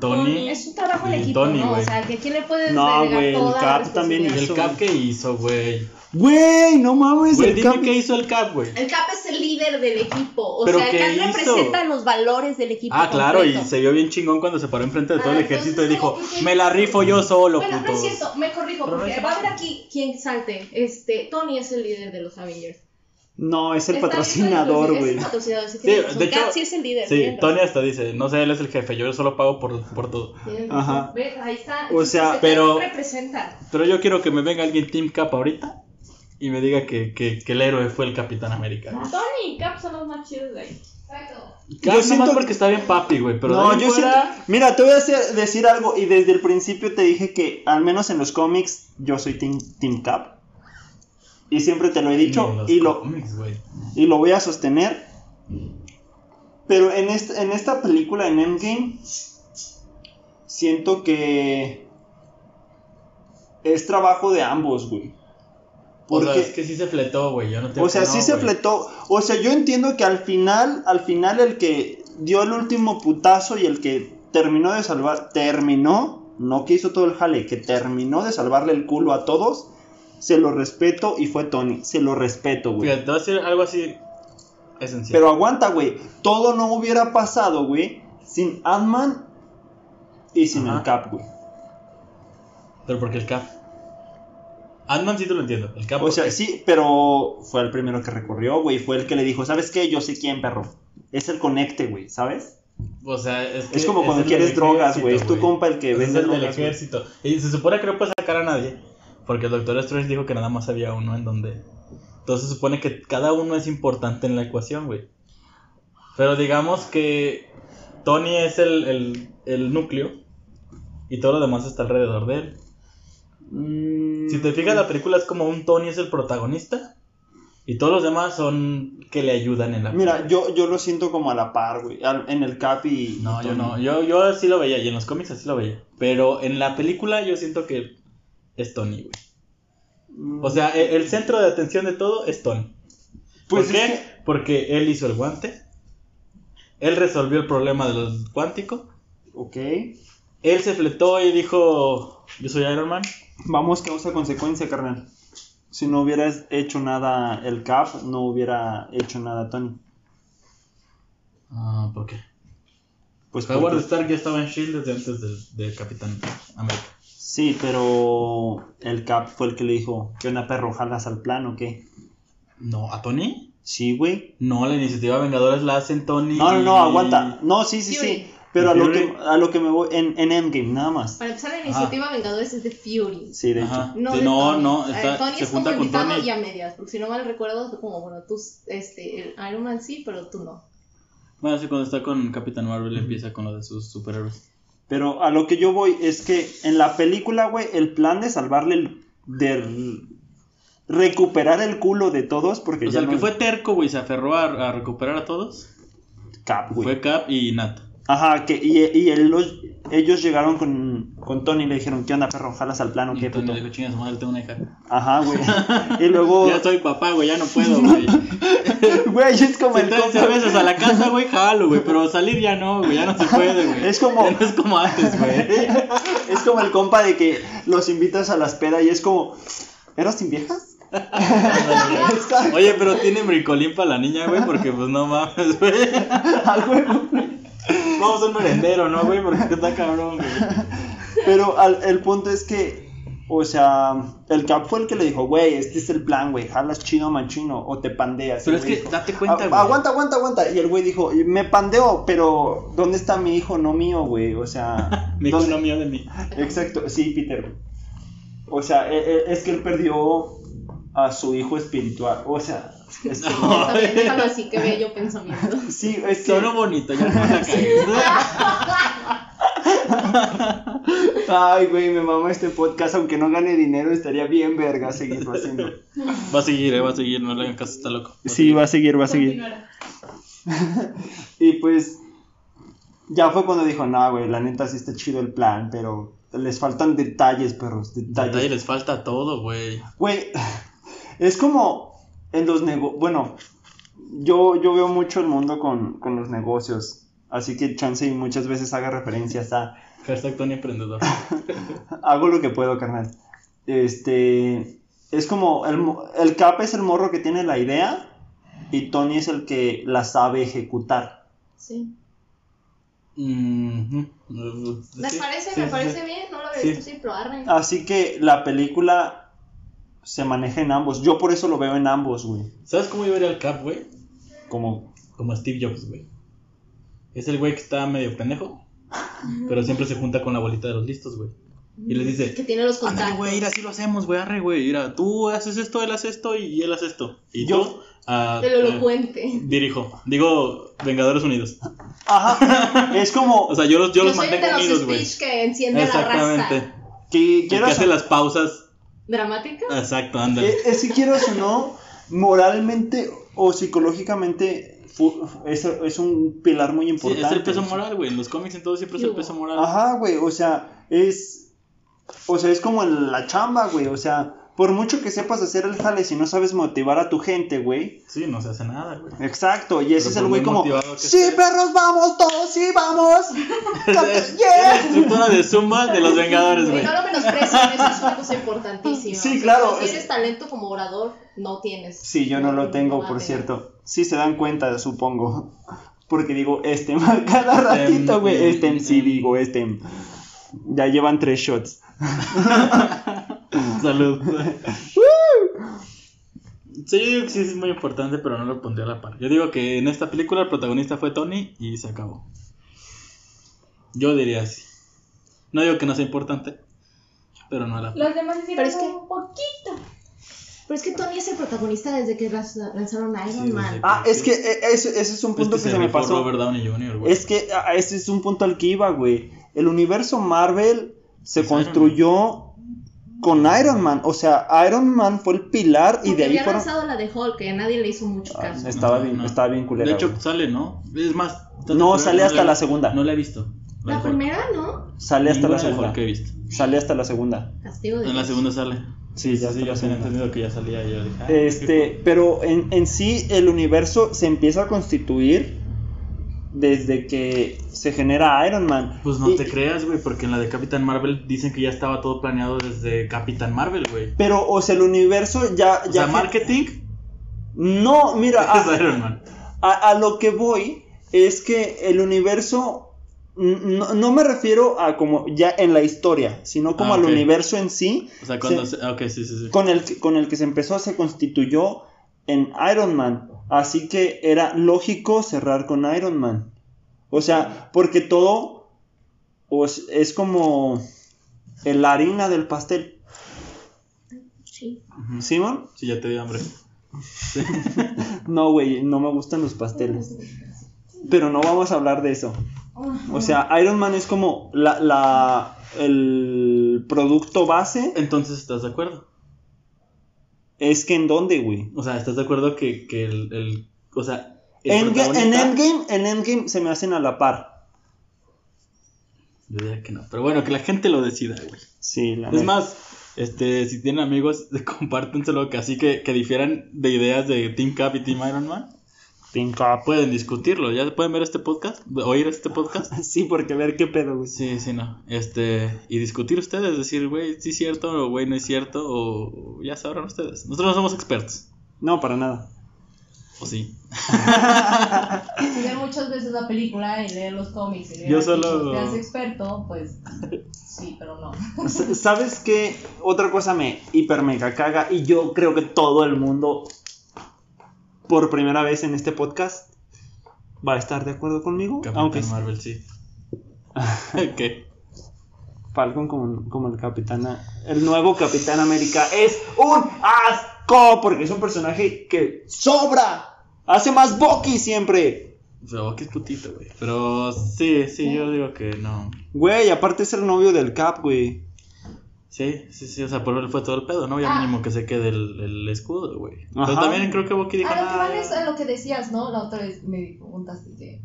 Tony. Es un trabajo en equipo, Tony, ¿no? güey. O sea, que quién le puede No, delegar güey, el Cap también Y responsabilidad? el Cap que hizo, güey. Güey, no mames. Güey, el dime Cap- qué hizo el Cap, güey. El Cap es el líder del equipo. O ¿Pero sea, el Cap hizo? representa los valores del equipo. Ah, claro, y se vio bien chingón cuando se paró enfrente de todo Ah, el ejército y dijo, me la rifo yo solo, Bueno, no es putos. cierto, me corrijo, porque va a haber aquí quien salte. Este, Tony es el líder de los Avengers. No, es el Está- patrocinador, es el güey. patrocinador, sí, tiene de hecho, Cap sí es el líder. Sí, Tony hasta dice, no sé, él es el jefe, yo solo pago por, por todo. Ajá. ahí está. O sea, pero- representa. Pero yo quiero que me venga alguien Team Cap ahorita y me diga que, que, que el héroe fue el Capitán América. Tony y Cap son los más chidos de ahí. Exacto. Cap Yo nomás siento- porque está bien papi, güey, pero no, yo fuera- siento- Mira, te voy a hacer- decir algo. Y desde el principio te dije que, al menos en los cómics, yo soy Team, team Cap. Y siempre te lo he dicho. Y lo, y lo voy a sostener. Pero en, este- en esta película, en Endgame, siento que es trabajo de ambos, güey. O sea, Porque, es que sí se fletó, güey, yo no o sea, que sí no, se fletó. O sea, yo entiendo que al final, al final el que dio el último putazo y el que terminó de salvar, terminó, no que hizo todo el jale, que terminó de salvarle el culo a todos, se lo respeto y fue Tony, se lo respeto, güey. Fíjate, te voy a decir algo así esencial. Pero aguanta, güey. Todo no hubiera pasado, güey, sin Ant-Man y sin Ajá. el Cap, güey. Pero porque el Cap. Ant-Man sí te lo entiendo. El Cap. O sea, sí, pero fue el primero que recorrió, güey. Fue el que le dijo, ¿sabes qué? Yo sé quién, perro. Es el conecte, güey, ¿sabes? O sea, es, que Es como cuando quieres drogas, güey. Es tu compa el que Ese vende es el drogas, ejército. Y se supone que no puede sacar a nadie. Porque el Doctor Strange dijo que nada más había uno en donde. Entonces se supone que cada uno es importante en la ecuación, güey. Pero digamos que Tony es el, el, el núcleo. Y todo lo demás está alrededor de él. Mm, Si te fijas, la película es como un Tony es el protagonista. Y todos los demás son que le ayudan en la Mira, yo, yo lo siento como a la par, güey. al- En el Cap y. No, y yo no. Yo, yo así lo veía. Y en los cómics así lo veía. Pero en la película yo siento que es Tony, güey. Mm, O sea, e- el centro de atención de todo es Tony. Pues ¿Por? Porque él hizo el guante. Él resolvió el problema de los cuántico. Ok. Él se fletó y dijo, yo soy Iron Man. Vamos causa consecuencia, carnal. Si no hubieras hecho nada el Cap, no hubiera hecho nada Tony. Ah, ¿por qué? Pues Howard porque- Stark ya estaba en S.H.I.E.L.D. desde antes del, del Capitán América. Sí, pero el Cap fue el que le dijo, ¿qué onda perro? ¿Jalas al plan o qué? No, ¿a Tony? Sí, güey. No, la iniciativa Vengadores la hacen Tony. No, no, no, aguanta. No, sí, sí, sí. Pero a lo, que, a lo que me voy, en, en Endgame, nada más. Para empezar, la iniciativa Vengadores es de Fury. Sí, de Ajá. hecho. No, Sí, de no, Tony. no, Eh, está- Tony se es como con invitado Tony. y a medias, porque si no mal recuerdo, fue como, bueno, tú, este, el Iron Man sí, pero tú no. Bueno, sí, cuando está con Capitán Marvel empieza con lo de sus superhéroes. Pero a lo que yo voy es que en la película, güey, el plan de salvarle, el- de recuperar el culo de todos, porque O ya sea, el no que fue terco, güey, se aferró a, a recuperar a todos. Cap, güey. Fue Cap y Nat. Ajá, que, y, y él los- ellos llegaron con, con Tony y le dijeron, ¿qué onda, perro? ¿Jalas al plano? ¿Qué Tony puto? dijo, chinga su madre, tengo una hija. Ajá, güey. y luego, Ya soy papá, güey, ya no puedo, güey. güey, es como Si el compa- cervezas a la casa, güey, jalo, güey. Pero salir ya no, güey, ya no se puede, güey. Es como- Ya no es como antes, güey. Es como el compa de que los invitas a las pedas y es como, ¿eras sin viejas? Oye, pero tiene bricolín para la niña, güey, porque pues no mames, güey. Al huevo, güey. Vamos a un merendero, ¿no, güey? Porque está cabrón, güey. Pero al- el punto es que, o sea, el Cap fue el que le dijo, güey, este es el plan, güey, jalas chido machino o te pandeas. Pero es que dijo, date cuenta, "Ah, güey. Aguanta, aguanta, aguanta. Y el güey dijo, me pandeo, pero ¿dónde está mi hijo, no mío, güey? O sea, Mi hijo ¿dónde- no mío de mí. Exacto, sí, Peter. O sea, e- e- es que él perdió a su hijo espiritual. O sea, Está bien, déjalo así, que bello pensamiento. sí, es que. Solo bonito, ya no la cagues. Ay, güey, me mama este podcast. Aunque no gane dinero, estaría bien verga seguirlo haciendo. Va a seguir, eh, va a seguir, no le hagan caso, está loco. Sí, va a seguir, va a seguir. Y pues. Ya fue cuando dijo, no, güey, la neta sí está chido el plan, pero les faltan detalles, perros. Detalle, Detalles. les falta todo, güey. Güey, es como en los negocios. Bueno, yo, yo veo mucho el mundo con, con los negocios. Así que chance y muchas veces haga referencias a. Hashtag Tony Emprendedor. Hago lo que puedo, carnal. Este. Es como. El, el Cap es el morro que tiene la idea. Y Tony es el que la sabe ejecutar. Sí. ¿Me Sí, parece? sí, me sí, parece sí. bien, no lo había Sí. visto pero arre. Así que la película se maneja en ambos. Yo por eso lo veo en ambos, güey. ¿Sabes cómo yo vería al Cap, güey? Como. Como Steve Jobs, güey. Es el güey que está medio pendejo, pero siempre se junta con la bolita de los listos, güey. Y les dice, Que tiene los contactos. güey, mira, así lo hacemos, güey, arre, güey. Mira, tú haces esto, él hace esto y él hace esto. Y Yo- ah, El eh, elocuente. dirijo. Digo, Vengadores Unidos. Ajá. es como. O sea, yo los, yo Yo, los soy el de mantengo los unidos, güey. que enciende la Exactamente. raza. que El que hace las pausas. ¿Dramática? Exacto, ándale. Eh, Es que quieras o no, moralmente o psicológicamente fu- es, es un pilar muy Sí, importante. es el peso moral, güey. En los cómics en todo siempre es el peso moral. Ajá, güey, o sea, es. O sea, es como en la chamba, güey. O sea, por mucho que sepas hacer el jale, si no sabes motivar a tu gente, güey. Sí, no se hace nada, güey. Exacto, y ese Pero es el güey como. Sí, estés". perros, vamos, todos, sí, vamos. Es la Yeah. estructura de Zumba de los Vengadores, güey. no lo menosprecien, eso es una cosa importantísima. Sí, O sea, claro, Si es- tienes talento como orador, no tienes. Sí, yo no lo tengo, por cierto. Sí se dan cuenta, supongo. Porque digo, este, cada ratito, güey. Este, Este, sí, digo, este. Ya llevan tres shots. Salud. Sí, yo digo que sí es muy importante, pero no lo pondría a la par. Yo digo que en esta película el protagonista fue Tony y se acabó. Yo diría así. No digo que no sea importante, pero no a la par. Los demás hicieron Pero es que- un poquito. Pero es que Tony es el protagonista desde que lanzaron Iron Sí, Man. Ah, es que eh, ese, ese es un Es punto que que, se se me pasó. Robert Downey Jr., güey. Es que ah, ese es un punto al que iba, güey. El universo Marvel se Es Iron construyó con Iron Man. O sea, Iron Man fue el pilar y Porque de ahí había fueron. lanzado la de Hulk, que a nadie le hizo mucho Ah, caso. estaba No, bien, no. estaba bien culera. De hecho, güey. sale, ¿no? Es más. No, culera sale hasta la segunda. No la he visto. La primera, ¿no? sale hasta la Ninguna de segunda. Hulk que he visto. Sale hasta la segunda. Castigo de En la segunda sale. Sí, ya sí, está yo la tenía entendido que ya salía. Yo dije, ah, Este, pero en, en sí el universo se empieza a constituir desde que se genera Iron Man. Pues no Y- te creas, güey, porque en la de Capitán Marvel dicen que ya estaba todo planeado desde Capitán Marvel, güey. Pero, o sea, el universo ya... O ya sea, marketing No, mira, es a, Iron Man. a- a lo que voy es que el universo... No, no me refiero a como ya en la historia, sino como Ah, al universo en sí. O sea, cuando... se- se- ah, Ok, sí, sí, sí. con el, con el que se empezó, se constituyó en Iron Man. Así que era lógico cerrar con Iron Man. O sea, porque todo pues, es como el- la harina del pastel. Sí. Ujú. ¿Simón? Sí, ya te di hambre. No, güey, no me gustan los pasteles. Pero no vamos a hablar de eso. O sea, Iron Man es como la, la, el producto base. Entonces, ¿estás de acuerdo? Es que en dónde, güey. O sea, ¿estás de acuerdo que, que el, el- O sea... el En, Endgame, en Endgame se me hacen a la par. Yo diría que no. Pero bueno, que la gente lo decida, güey. Sí, la Es neta. más, este, si tienen amigos, compártenselo que así que, que difieran de ideas de Team Cap y Team Iron Man. Pueden discutirlo, ya pueden ver este podcast, oír este podcast. Sí, porque ver qué pedo, güey. Sí, sí, no. Este, y discutir ustedes, decir, güey, sí es cierto, o güey, no es cierto, o ya sabrán ustedes. Nosotros no somos expertos. No, para nada. O sí. Si ven muchas veces la película y leer los cómics y leer Yo solo- te haces experto, pues sí, pero no. ¿Sabes qué? Otra cosa me hiper mega caga y yo creo que todo el mundo por primera vez en este podcast va a estar de acuerdo conmigo. Capitán Aunque Marvel, sí. ¿Qué? Falcon como, como el capitán, el nuevo Capitán América es un asco porque es un personaje que sobra. Hace más Bucky siempre. O sea, que es putito, güey. Pero sí, sí, yo digo que no. Güey, aparte es el novio del Cap, güey. Sí, sí, sí, o sea, por él fue todo el pedo, ¿no? Ya Ah. mínimo que se quede el, el escudo, güey. Pero también creo que Bucky dijo, A lo que "Nah, van es a lo que decías, ¿no? La otra vez me preguntaste que,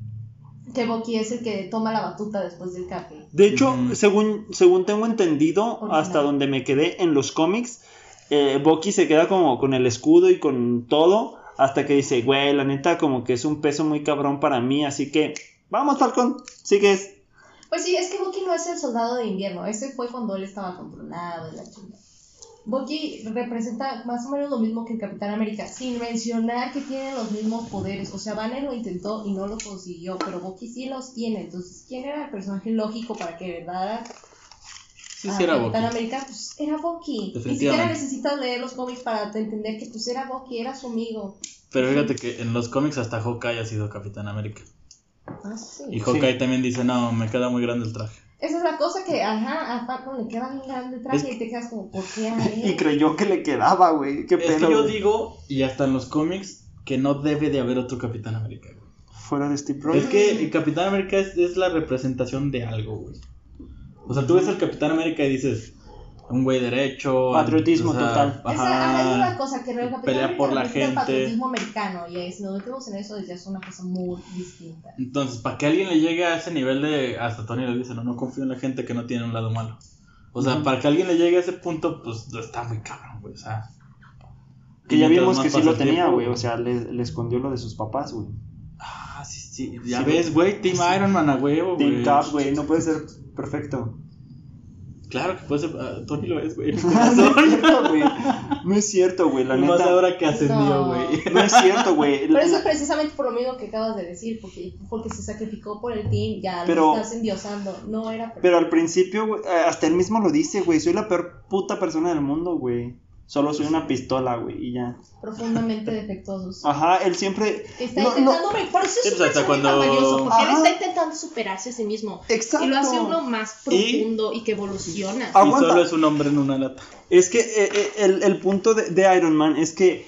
que Bucky es el que toma la batuta después del capi. De hecho, según, según tengo entendido, Original. hasta donde me quedé en los cómics, eh, Bucky se queda como con el escudo y con todo, hasta que dice, güey, la neta como que es un peso muy cabrón para mí, así que, vamos Falcon, sigues. Pues sí, es que Bucky no es el soldado de invierno, ese fue cuando él estaba controlado y la chingada. Bucky representa más o menos lo mismo que el Capitán América, sin mencionar que tienen los mismos poderes. O sea, Banner lo intentó y no lo consiguió, pero Bucky sí los tiene. Entonces, ¿quién era el personaje lógico para que heredara Sí, era Capitán Bucky. América? Pues era Bucky. Ni siquiera necesitas leer los cómics para entender que pues era Bucky, era su amigo. Pero fíjate que en los cómics hasta Hawkeye ha sido Capitán América. Ah, sí. Y Hawkeye también dice, no, me queda muy grande el traje. Esa es la cosa que, ajá, a Falcon le queda bien grande el traje Es y te quedas como, ¿por qué? Y creyó que le quedaba, güey, qué Es pedo. que yo güey. digo, y hasta en los cómics, que no debe de haber otro Capitán América. güey. Fuera de Steve Rogers. Es que el Capitán América es, es la representación de algo, güey. O sea, tú ves al Capitán América y dices, un güey derecho. Patriotismo o sea, total. Esa ah, es una Ajá. cosa que el pelea por la representa el gente. patriotismo americano y ahí, si nos metemos en eso ya es una cosa muy distinta. Entonces, para que alguien le llegue a ese nivel de. Hasta Tony le dice, no, no confío en la gente que no tiene un lado malo. O sea, para que alguien le llegue a ese punto, pues está muy cabrón, güey. O sea. Que ya vimos que sí lo tenía, güey, o sea, le, le escondió lo de sus papás, güey. Ah, sí, sí. Ya Sí, ves, güey, Team Iron Man a huevo, güey. Team Cap, güey, no puede ser perfecto. Claro que puede ser. ah, Tony lo es, güey. no es cierto, güey. No es cierto, güey, la más neta. ahora que ascendió, No. güey. No es cierto, güey. Pero eso es precisamente por lo mismo que acabas de decir, porque, porque se sacrificó por el team, ya Pero- lo estás endiosando, no era Pero al principio, güey, hasta él mismo lo dice, güey. Soy la peor puta persona del mundo, güey. Solo soy una pistola, güey, y ya. profundamente defectuosos. Ajá, él siempre. Está no, no, intentando, por eso Sí, es pues, un hasta personaje cuando- valioso, porque Ajá. él está intentando superarse a sí mismo. Exacto. Y lo hace uno más profundo y, que evoluciona. Y solo es un hombre en una lata. Es que eh, eh, el, el punto de, de Iron Man es que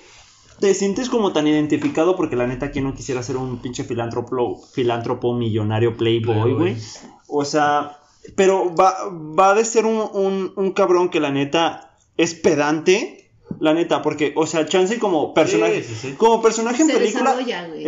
te sientes como tan identificado porque la neta, ¿quién no quisiera ser un pinche filántropo, filántropo millonario playboy, Playboy. güey? O sea, pero va, va de ser un, un, un cabrón que la neta es pedante. La neta, porque, o sea, chance como personaje. Sí, sí, sí. Como personaje en Se película.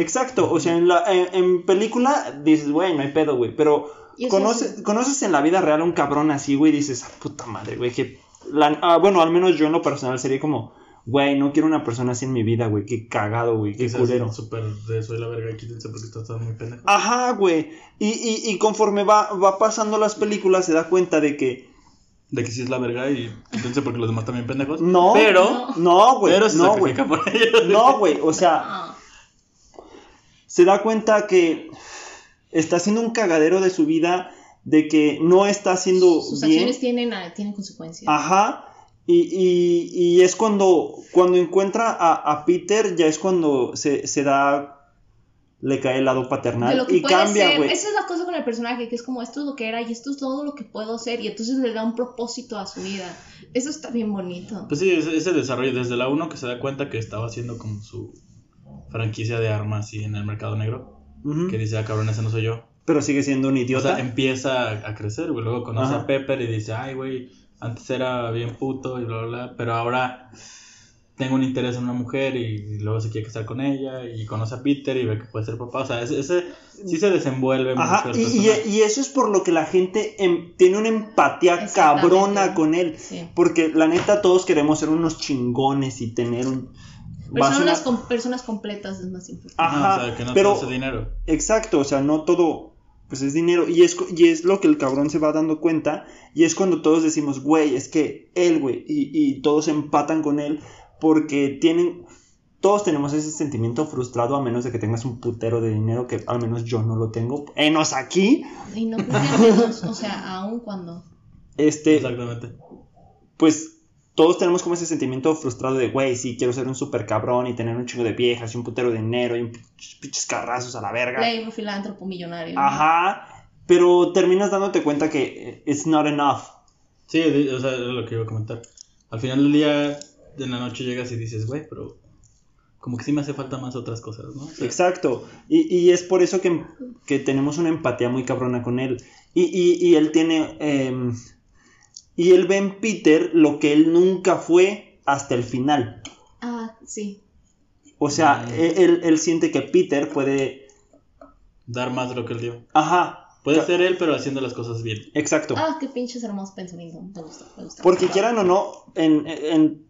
Exacto, o sea, en, la, en, en película dices, güey, no hay pedo, güey. Pero conoces, conoces en la vida real a un cabrón así, güey, y dices, ah, puta madre, güey, que. la- ah, bueno, al menos yo en lo personal sería como, güey, no quiero una persona así en mi vida, güey, qué cagado, güey, qué culero. Súper de soy la verga, quítense porque estás muy pendejo. Ajá, güey. Y, y, y conforme va, va pasando las películas se da cuenta de que De que sí es la verga y quítense porque los demás también pendejos. no, Pero, no, güey, pero se no, güey. sacrifica por ellos. No, güey, o sea, Ah, se da cuenta que está haciendo un cagadero de su vida, de que no está haciendo sus bien. acciones tienen, ah, tienen consecuencias. Ajá. Y, y, y es cuando, cuando encuentra a, a Peter, ya es cuando se, se da, le cae el lado de paternal lo que y puede cambia, güey. Esa es la cosa con el personaje, que es como esto es lo que era y esto es todo lo que puedo ser. Y entonces le da un propósito a su vida. Eso está bien bonito. Pues sí, ese, ese desarrollo, desde la 1 que se da cuenta que estaba haciendo como su franquicia de armas y en el mercado negro, que dice, ah, cabrón, ese no soy yo. Pero sigue siendo un O idiota. sea, empieza a, a crecer, güey. Luego conoce Ajá. a Pepper y dice, ay, güey, antes era bien puto y bla, bla, bla, pero ahora tengo un interés en una mujer y, luego se quiere casar con ella y conoce a Peter y ve que puede ser papá. O sea, ese, ese sí se desenvuelve Ajá, mucho y, y- personaje. y eso es por lo que la gente em- tiene una empatía cabrona con él. Sí. Porque la neta todos queremos ser unos chingones y tener un... Personas, una- com- personas completas es más importante. Ajá, o sea, que no pero- todo ese dinero. Exacto, o sea, no todo pues es dinero y es, y es lo que el cabrón se va dando cuenta y es cuando todos decimos, güey, es que él, güey, y, y todos empatan con él porque tienen, todos tenemos ese sentimiento frustrado a menos de que tengas un putero de dinero que al menos yo no lo tengo, enos aquí, Y no menos, o sea, aun cuando. este, Exactamente. pues todos tenemos como ese sentimiento frustrado de, güey, sí, quiero ser un super cabrón y tener un chingo de viejas y un putero de dinero y un pinches- carrazos a la verga. Ley, un filántropo millonario. Ajá, pero terminas dándote cuenta que eh, it's not enough. Sí, o sea, es lo que iba a comentar. Al final del día, en la noche llegas y dices, güey, pero como que sí me hace falta más otras cosas, ¿no? O sea, Exacto, y, y es por eso que, que tenemos una empatía muy cabrona con él. Y, y, y él tiene, em, y él ve en Peter lo que él nunca fue hasta el final. Ah, sí. O sea, él, él- él siente que Peter puede... dar más de lo que él dio. Ajá. Puede ser él, pero haciendo las cosas bien. Exacto. Ah, qué pinches hermosos pensamientos. Me gusta, me gusta. Porque quieran o no, en, en-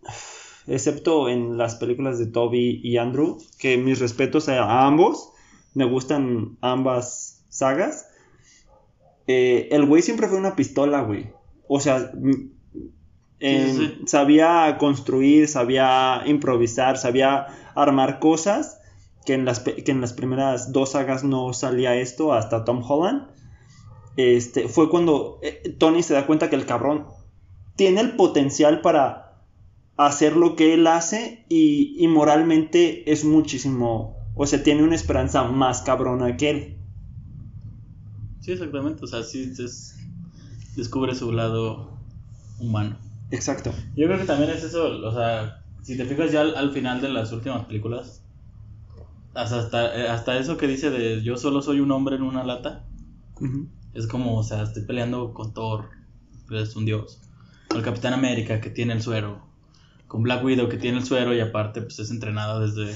excepto en las películas de Toby y Andrew, que mis respetos a ambos, me gustan ambas sagas, eh, el güey siempre fue una pistola, güey. O sea, m- en- sí, sí. sabía construir, sabía improvisar, sabía armar cosas, que en, las, pe- que en las primeras dos sagas no salía esto, hasta Tom Holland. Este, fue cuando eh, Tony se da cuenta que el cabrón tiene el potencial para hacer lo que él hace y, y moralmente es muchísimo, o sea, tiene una esperanza más cabrona que él. Sí, exactamente. O sea, sí es, descubre su lado humano. Exacto. Yo creo que también es eso, o sea, si te fijas ya al, al final de las últimas películas, hasta, hasta, eh, hasta eso que dice de yo solo soy un hombre en una lata. Es como, o sea, estoy peleando con Thor, que es un dios, con el Capitán América que tiene el suero, con Black Widow que tiene el suero y aparte pues es entrenada desde...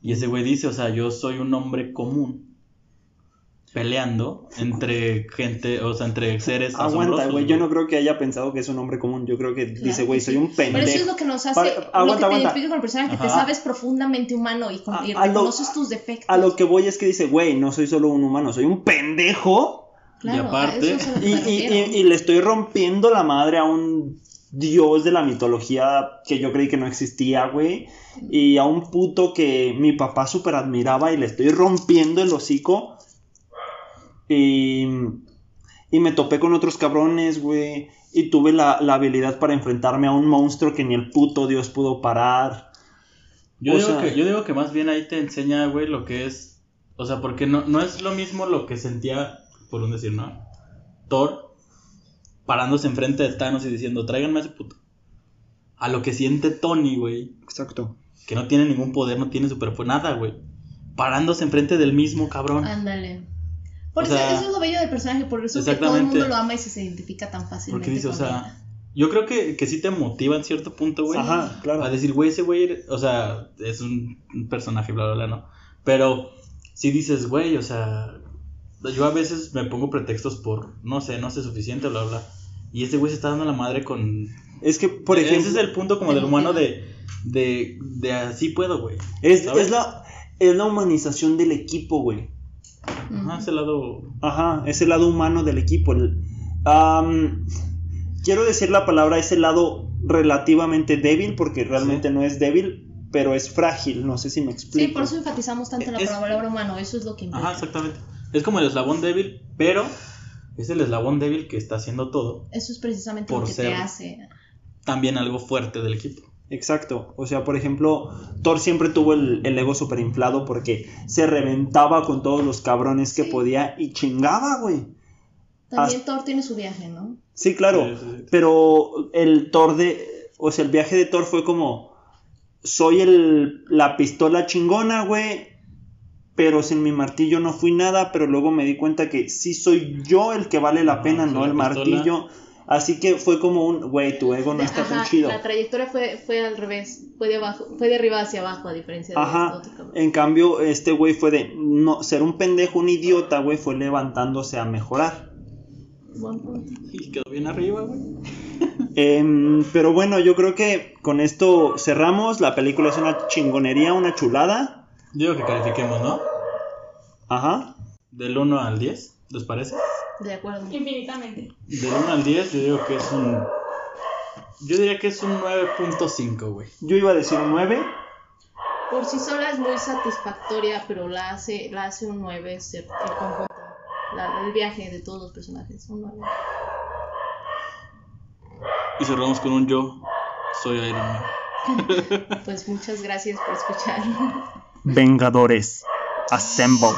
Y ese güey dice, o sea, yo soy un hombre común peleando entre gente, o sea, entre seres Aguanta, güey. Yo no creo que haya pensado que es un hombre común. Yo creo que Claro dice, güey, sí. soy un Pero eso es pendejo. lo que nos hace, Para- lo que aguanta, te aguanta. identifica con el personaje, que te Ajá. sabes profundamente humano y, con, A- y a lo- reconoces tus defectos. A lo que voy es que dice, güey, no soy solo un humano, soy un pendejo. Claro, Y aparte- Y, y- y- y le estoy rompiendo la madre a un dios de la mitología que yo creí que no existía, güey. Y a un puto que mi papá súper admiraba y le estoy rompiendo el hocico. Y, y me topé con otros cabrones, güey. Y tuve la, la habilidad para enfrentarme a un monstruo que ni el puto dios pudo parar. Yo, O digo sea- que, yo digo que más bien ahí te enseña, güey, lo que es. O sea, porque no, no es lo mismo lo que sentía, por un decir, ¿no? Thor parándose enfrente de Thanos y diciendo, tráiganme a ese puto. A lo que siente Tony, güey, Exacto. que no tiene ningún poder, no tiene super nada, güey. Parándose enfrente del mismo cabrón. Ándale. Por O eso, sea, eso es lo bello del personaje, por eso que todo el mundo lo ama y se identifica tan fácilmente. Porque dice, o sea, él. yo creo que, que sí te motiva en cierto punto, güey. Ajá, claro. A decir, güey, ese güey, o sea, es un, un personaje, bla, bla, bla, ¿no? Pero si dices, güey, o sea, yo a veces me pongo pretextos por, no sé, no sé suficiente, bla, bla. Y este güey se está dando la madre con Es que, por Ese ejemplo, es el punto como del humano de, de, de así puedo, güey. es, es la, es la humanización del equipo, güey. Ajá, ese lado. Ajá, es el lado humano del equipo. el- am, quiero decir la palabra, es el lado relativamente débil, porque realmente no es débil, pero es frágil, no sé si me explico. Sí, por eso enfatizamos tanto la Es- palabra humano, eso es lo que implica. Ajá, exactamente. Es como el eslabón débil, pero es el eslabón débil que está haciendo todo. Eso es precisamente Por lo que ser- te hace. También algo fuerte del equipo. Exacto, o sea, por ejemplo, Thor siempre tuvo el, el ego super inflado porque se reventaba con todos los cabrones que Sí. podía y chingaba, güey. También Thor tiene su viaje, ¿no? Sí, claro, Sí, sí, sí. pero el Thor de, o sea, el viaje de Thor fue como, soy el, la pistola chingona, güey, pero sin mi martillo no fui nada, pero luego me di cuenta que sí soy yo el que vale la pena, soy no la el pistola. martillo. Así que fue como un, güey, tu ego no está tan Ajá, chido. La trayectoria fue, fue al revés, fue de abajo, fue de arriba hacia abajo, a diferencia de Ajá, este otro en cambio, este güey fue de no ser un pendejo, un idiota, güey, fue levantándose a mejorar. Y quedó bien arriba, güey. Em, pero bueno, yo creo que con esto cerramos. La película es una chingonería, una chulada. Digo que califiquemos, ¿no? Ajá. Del 1 al 10, ¿les parece? De acuerdo. Infinitamente. Del 1 al 10, yo digo que es un. Yo diría que es un 9.5, güey. Yo iba a decir un 9. Por sí sola es muy satisfactoria, pero la hace, la hace un 9 el conjunto. La- el viaje de todos los personajes, un 9. Y cerramos con un yo. Soy Iron Man. Pues muchas gracias por escuchar. Vengadores, assemble.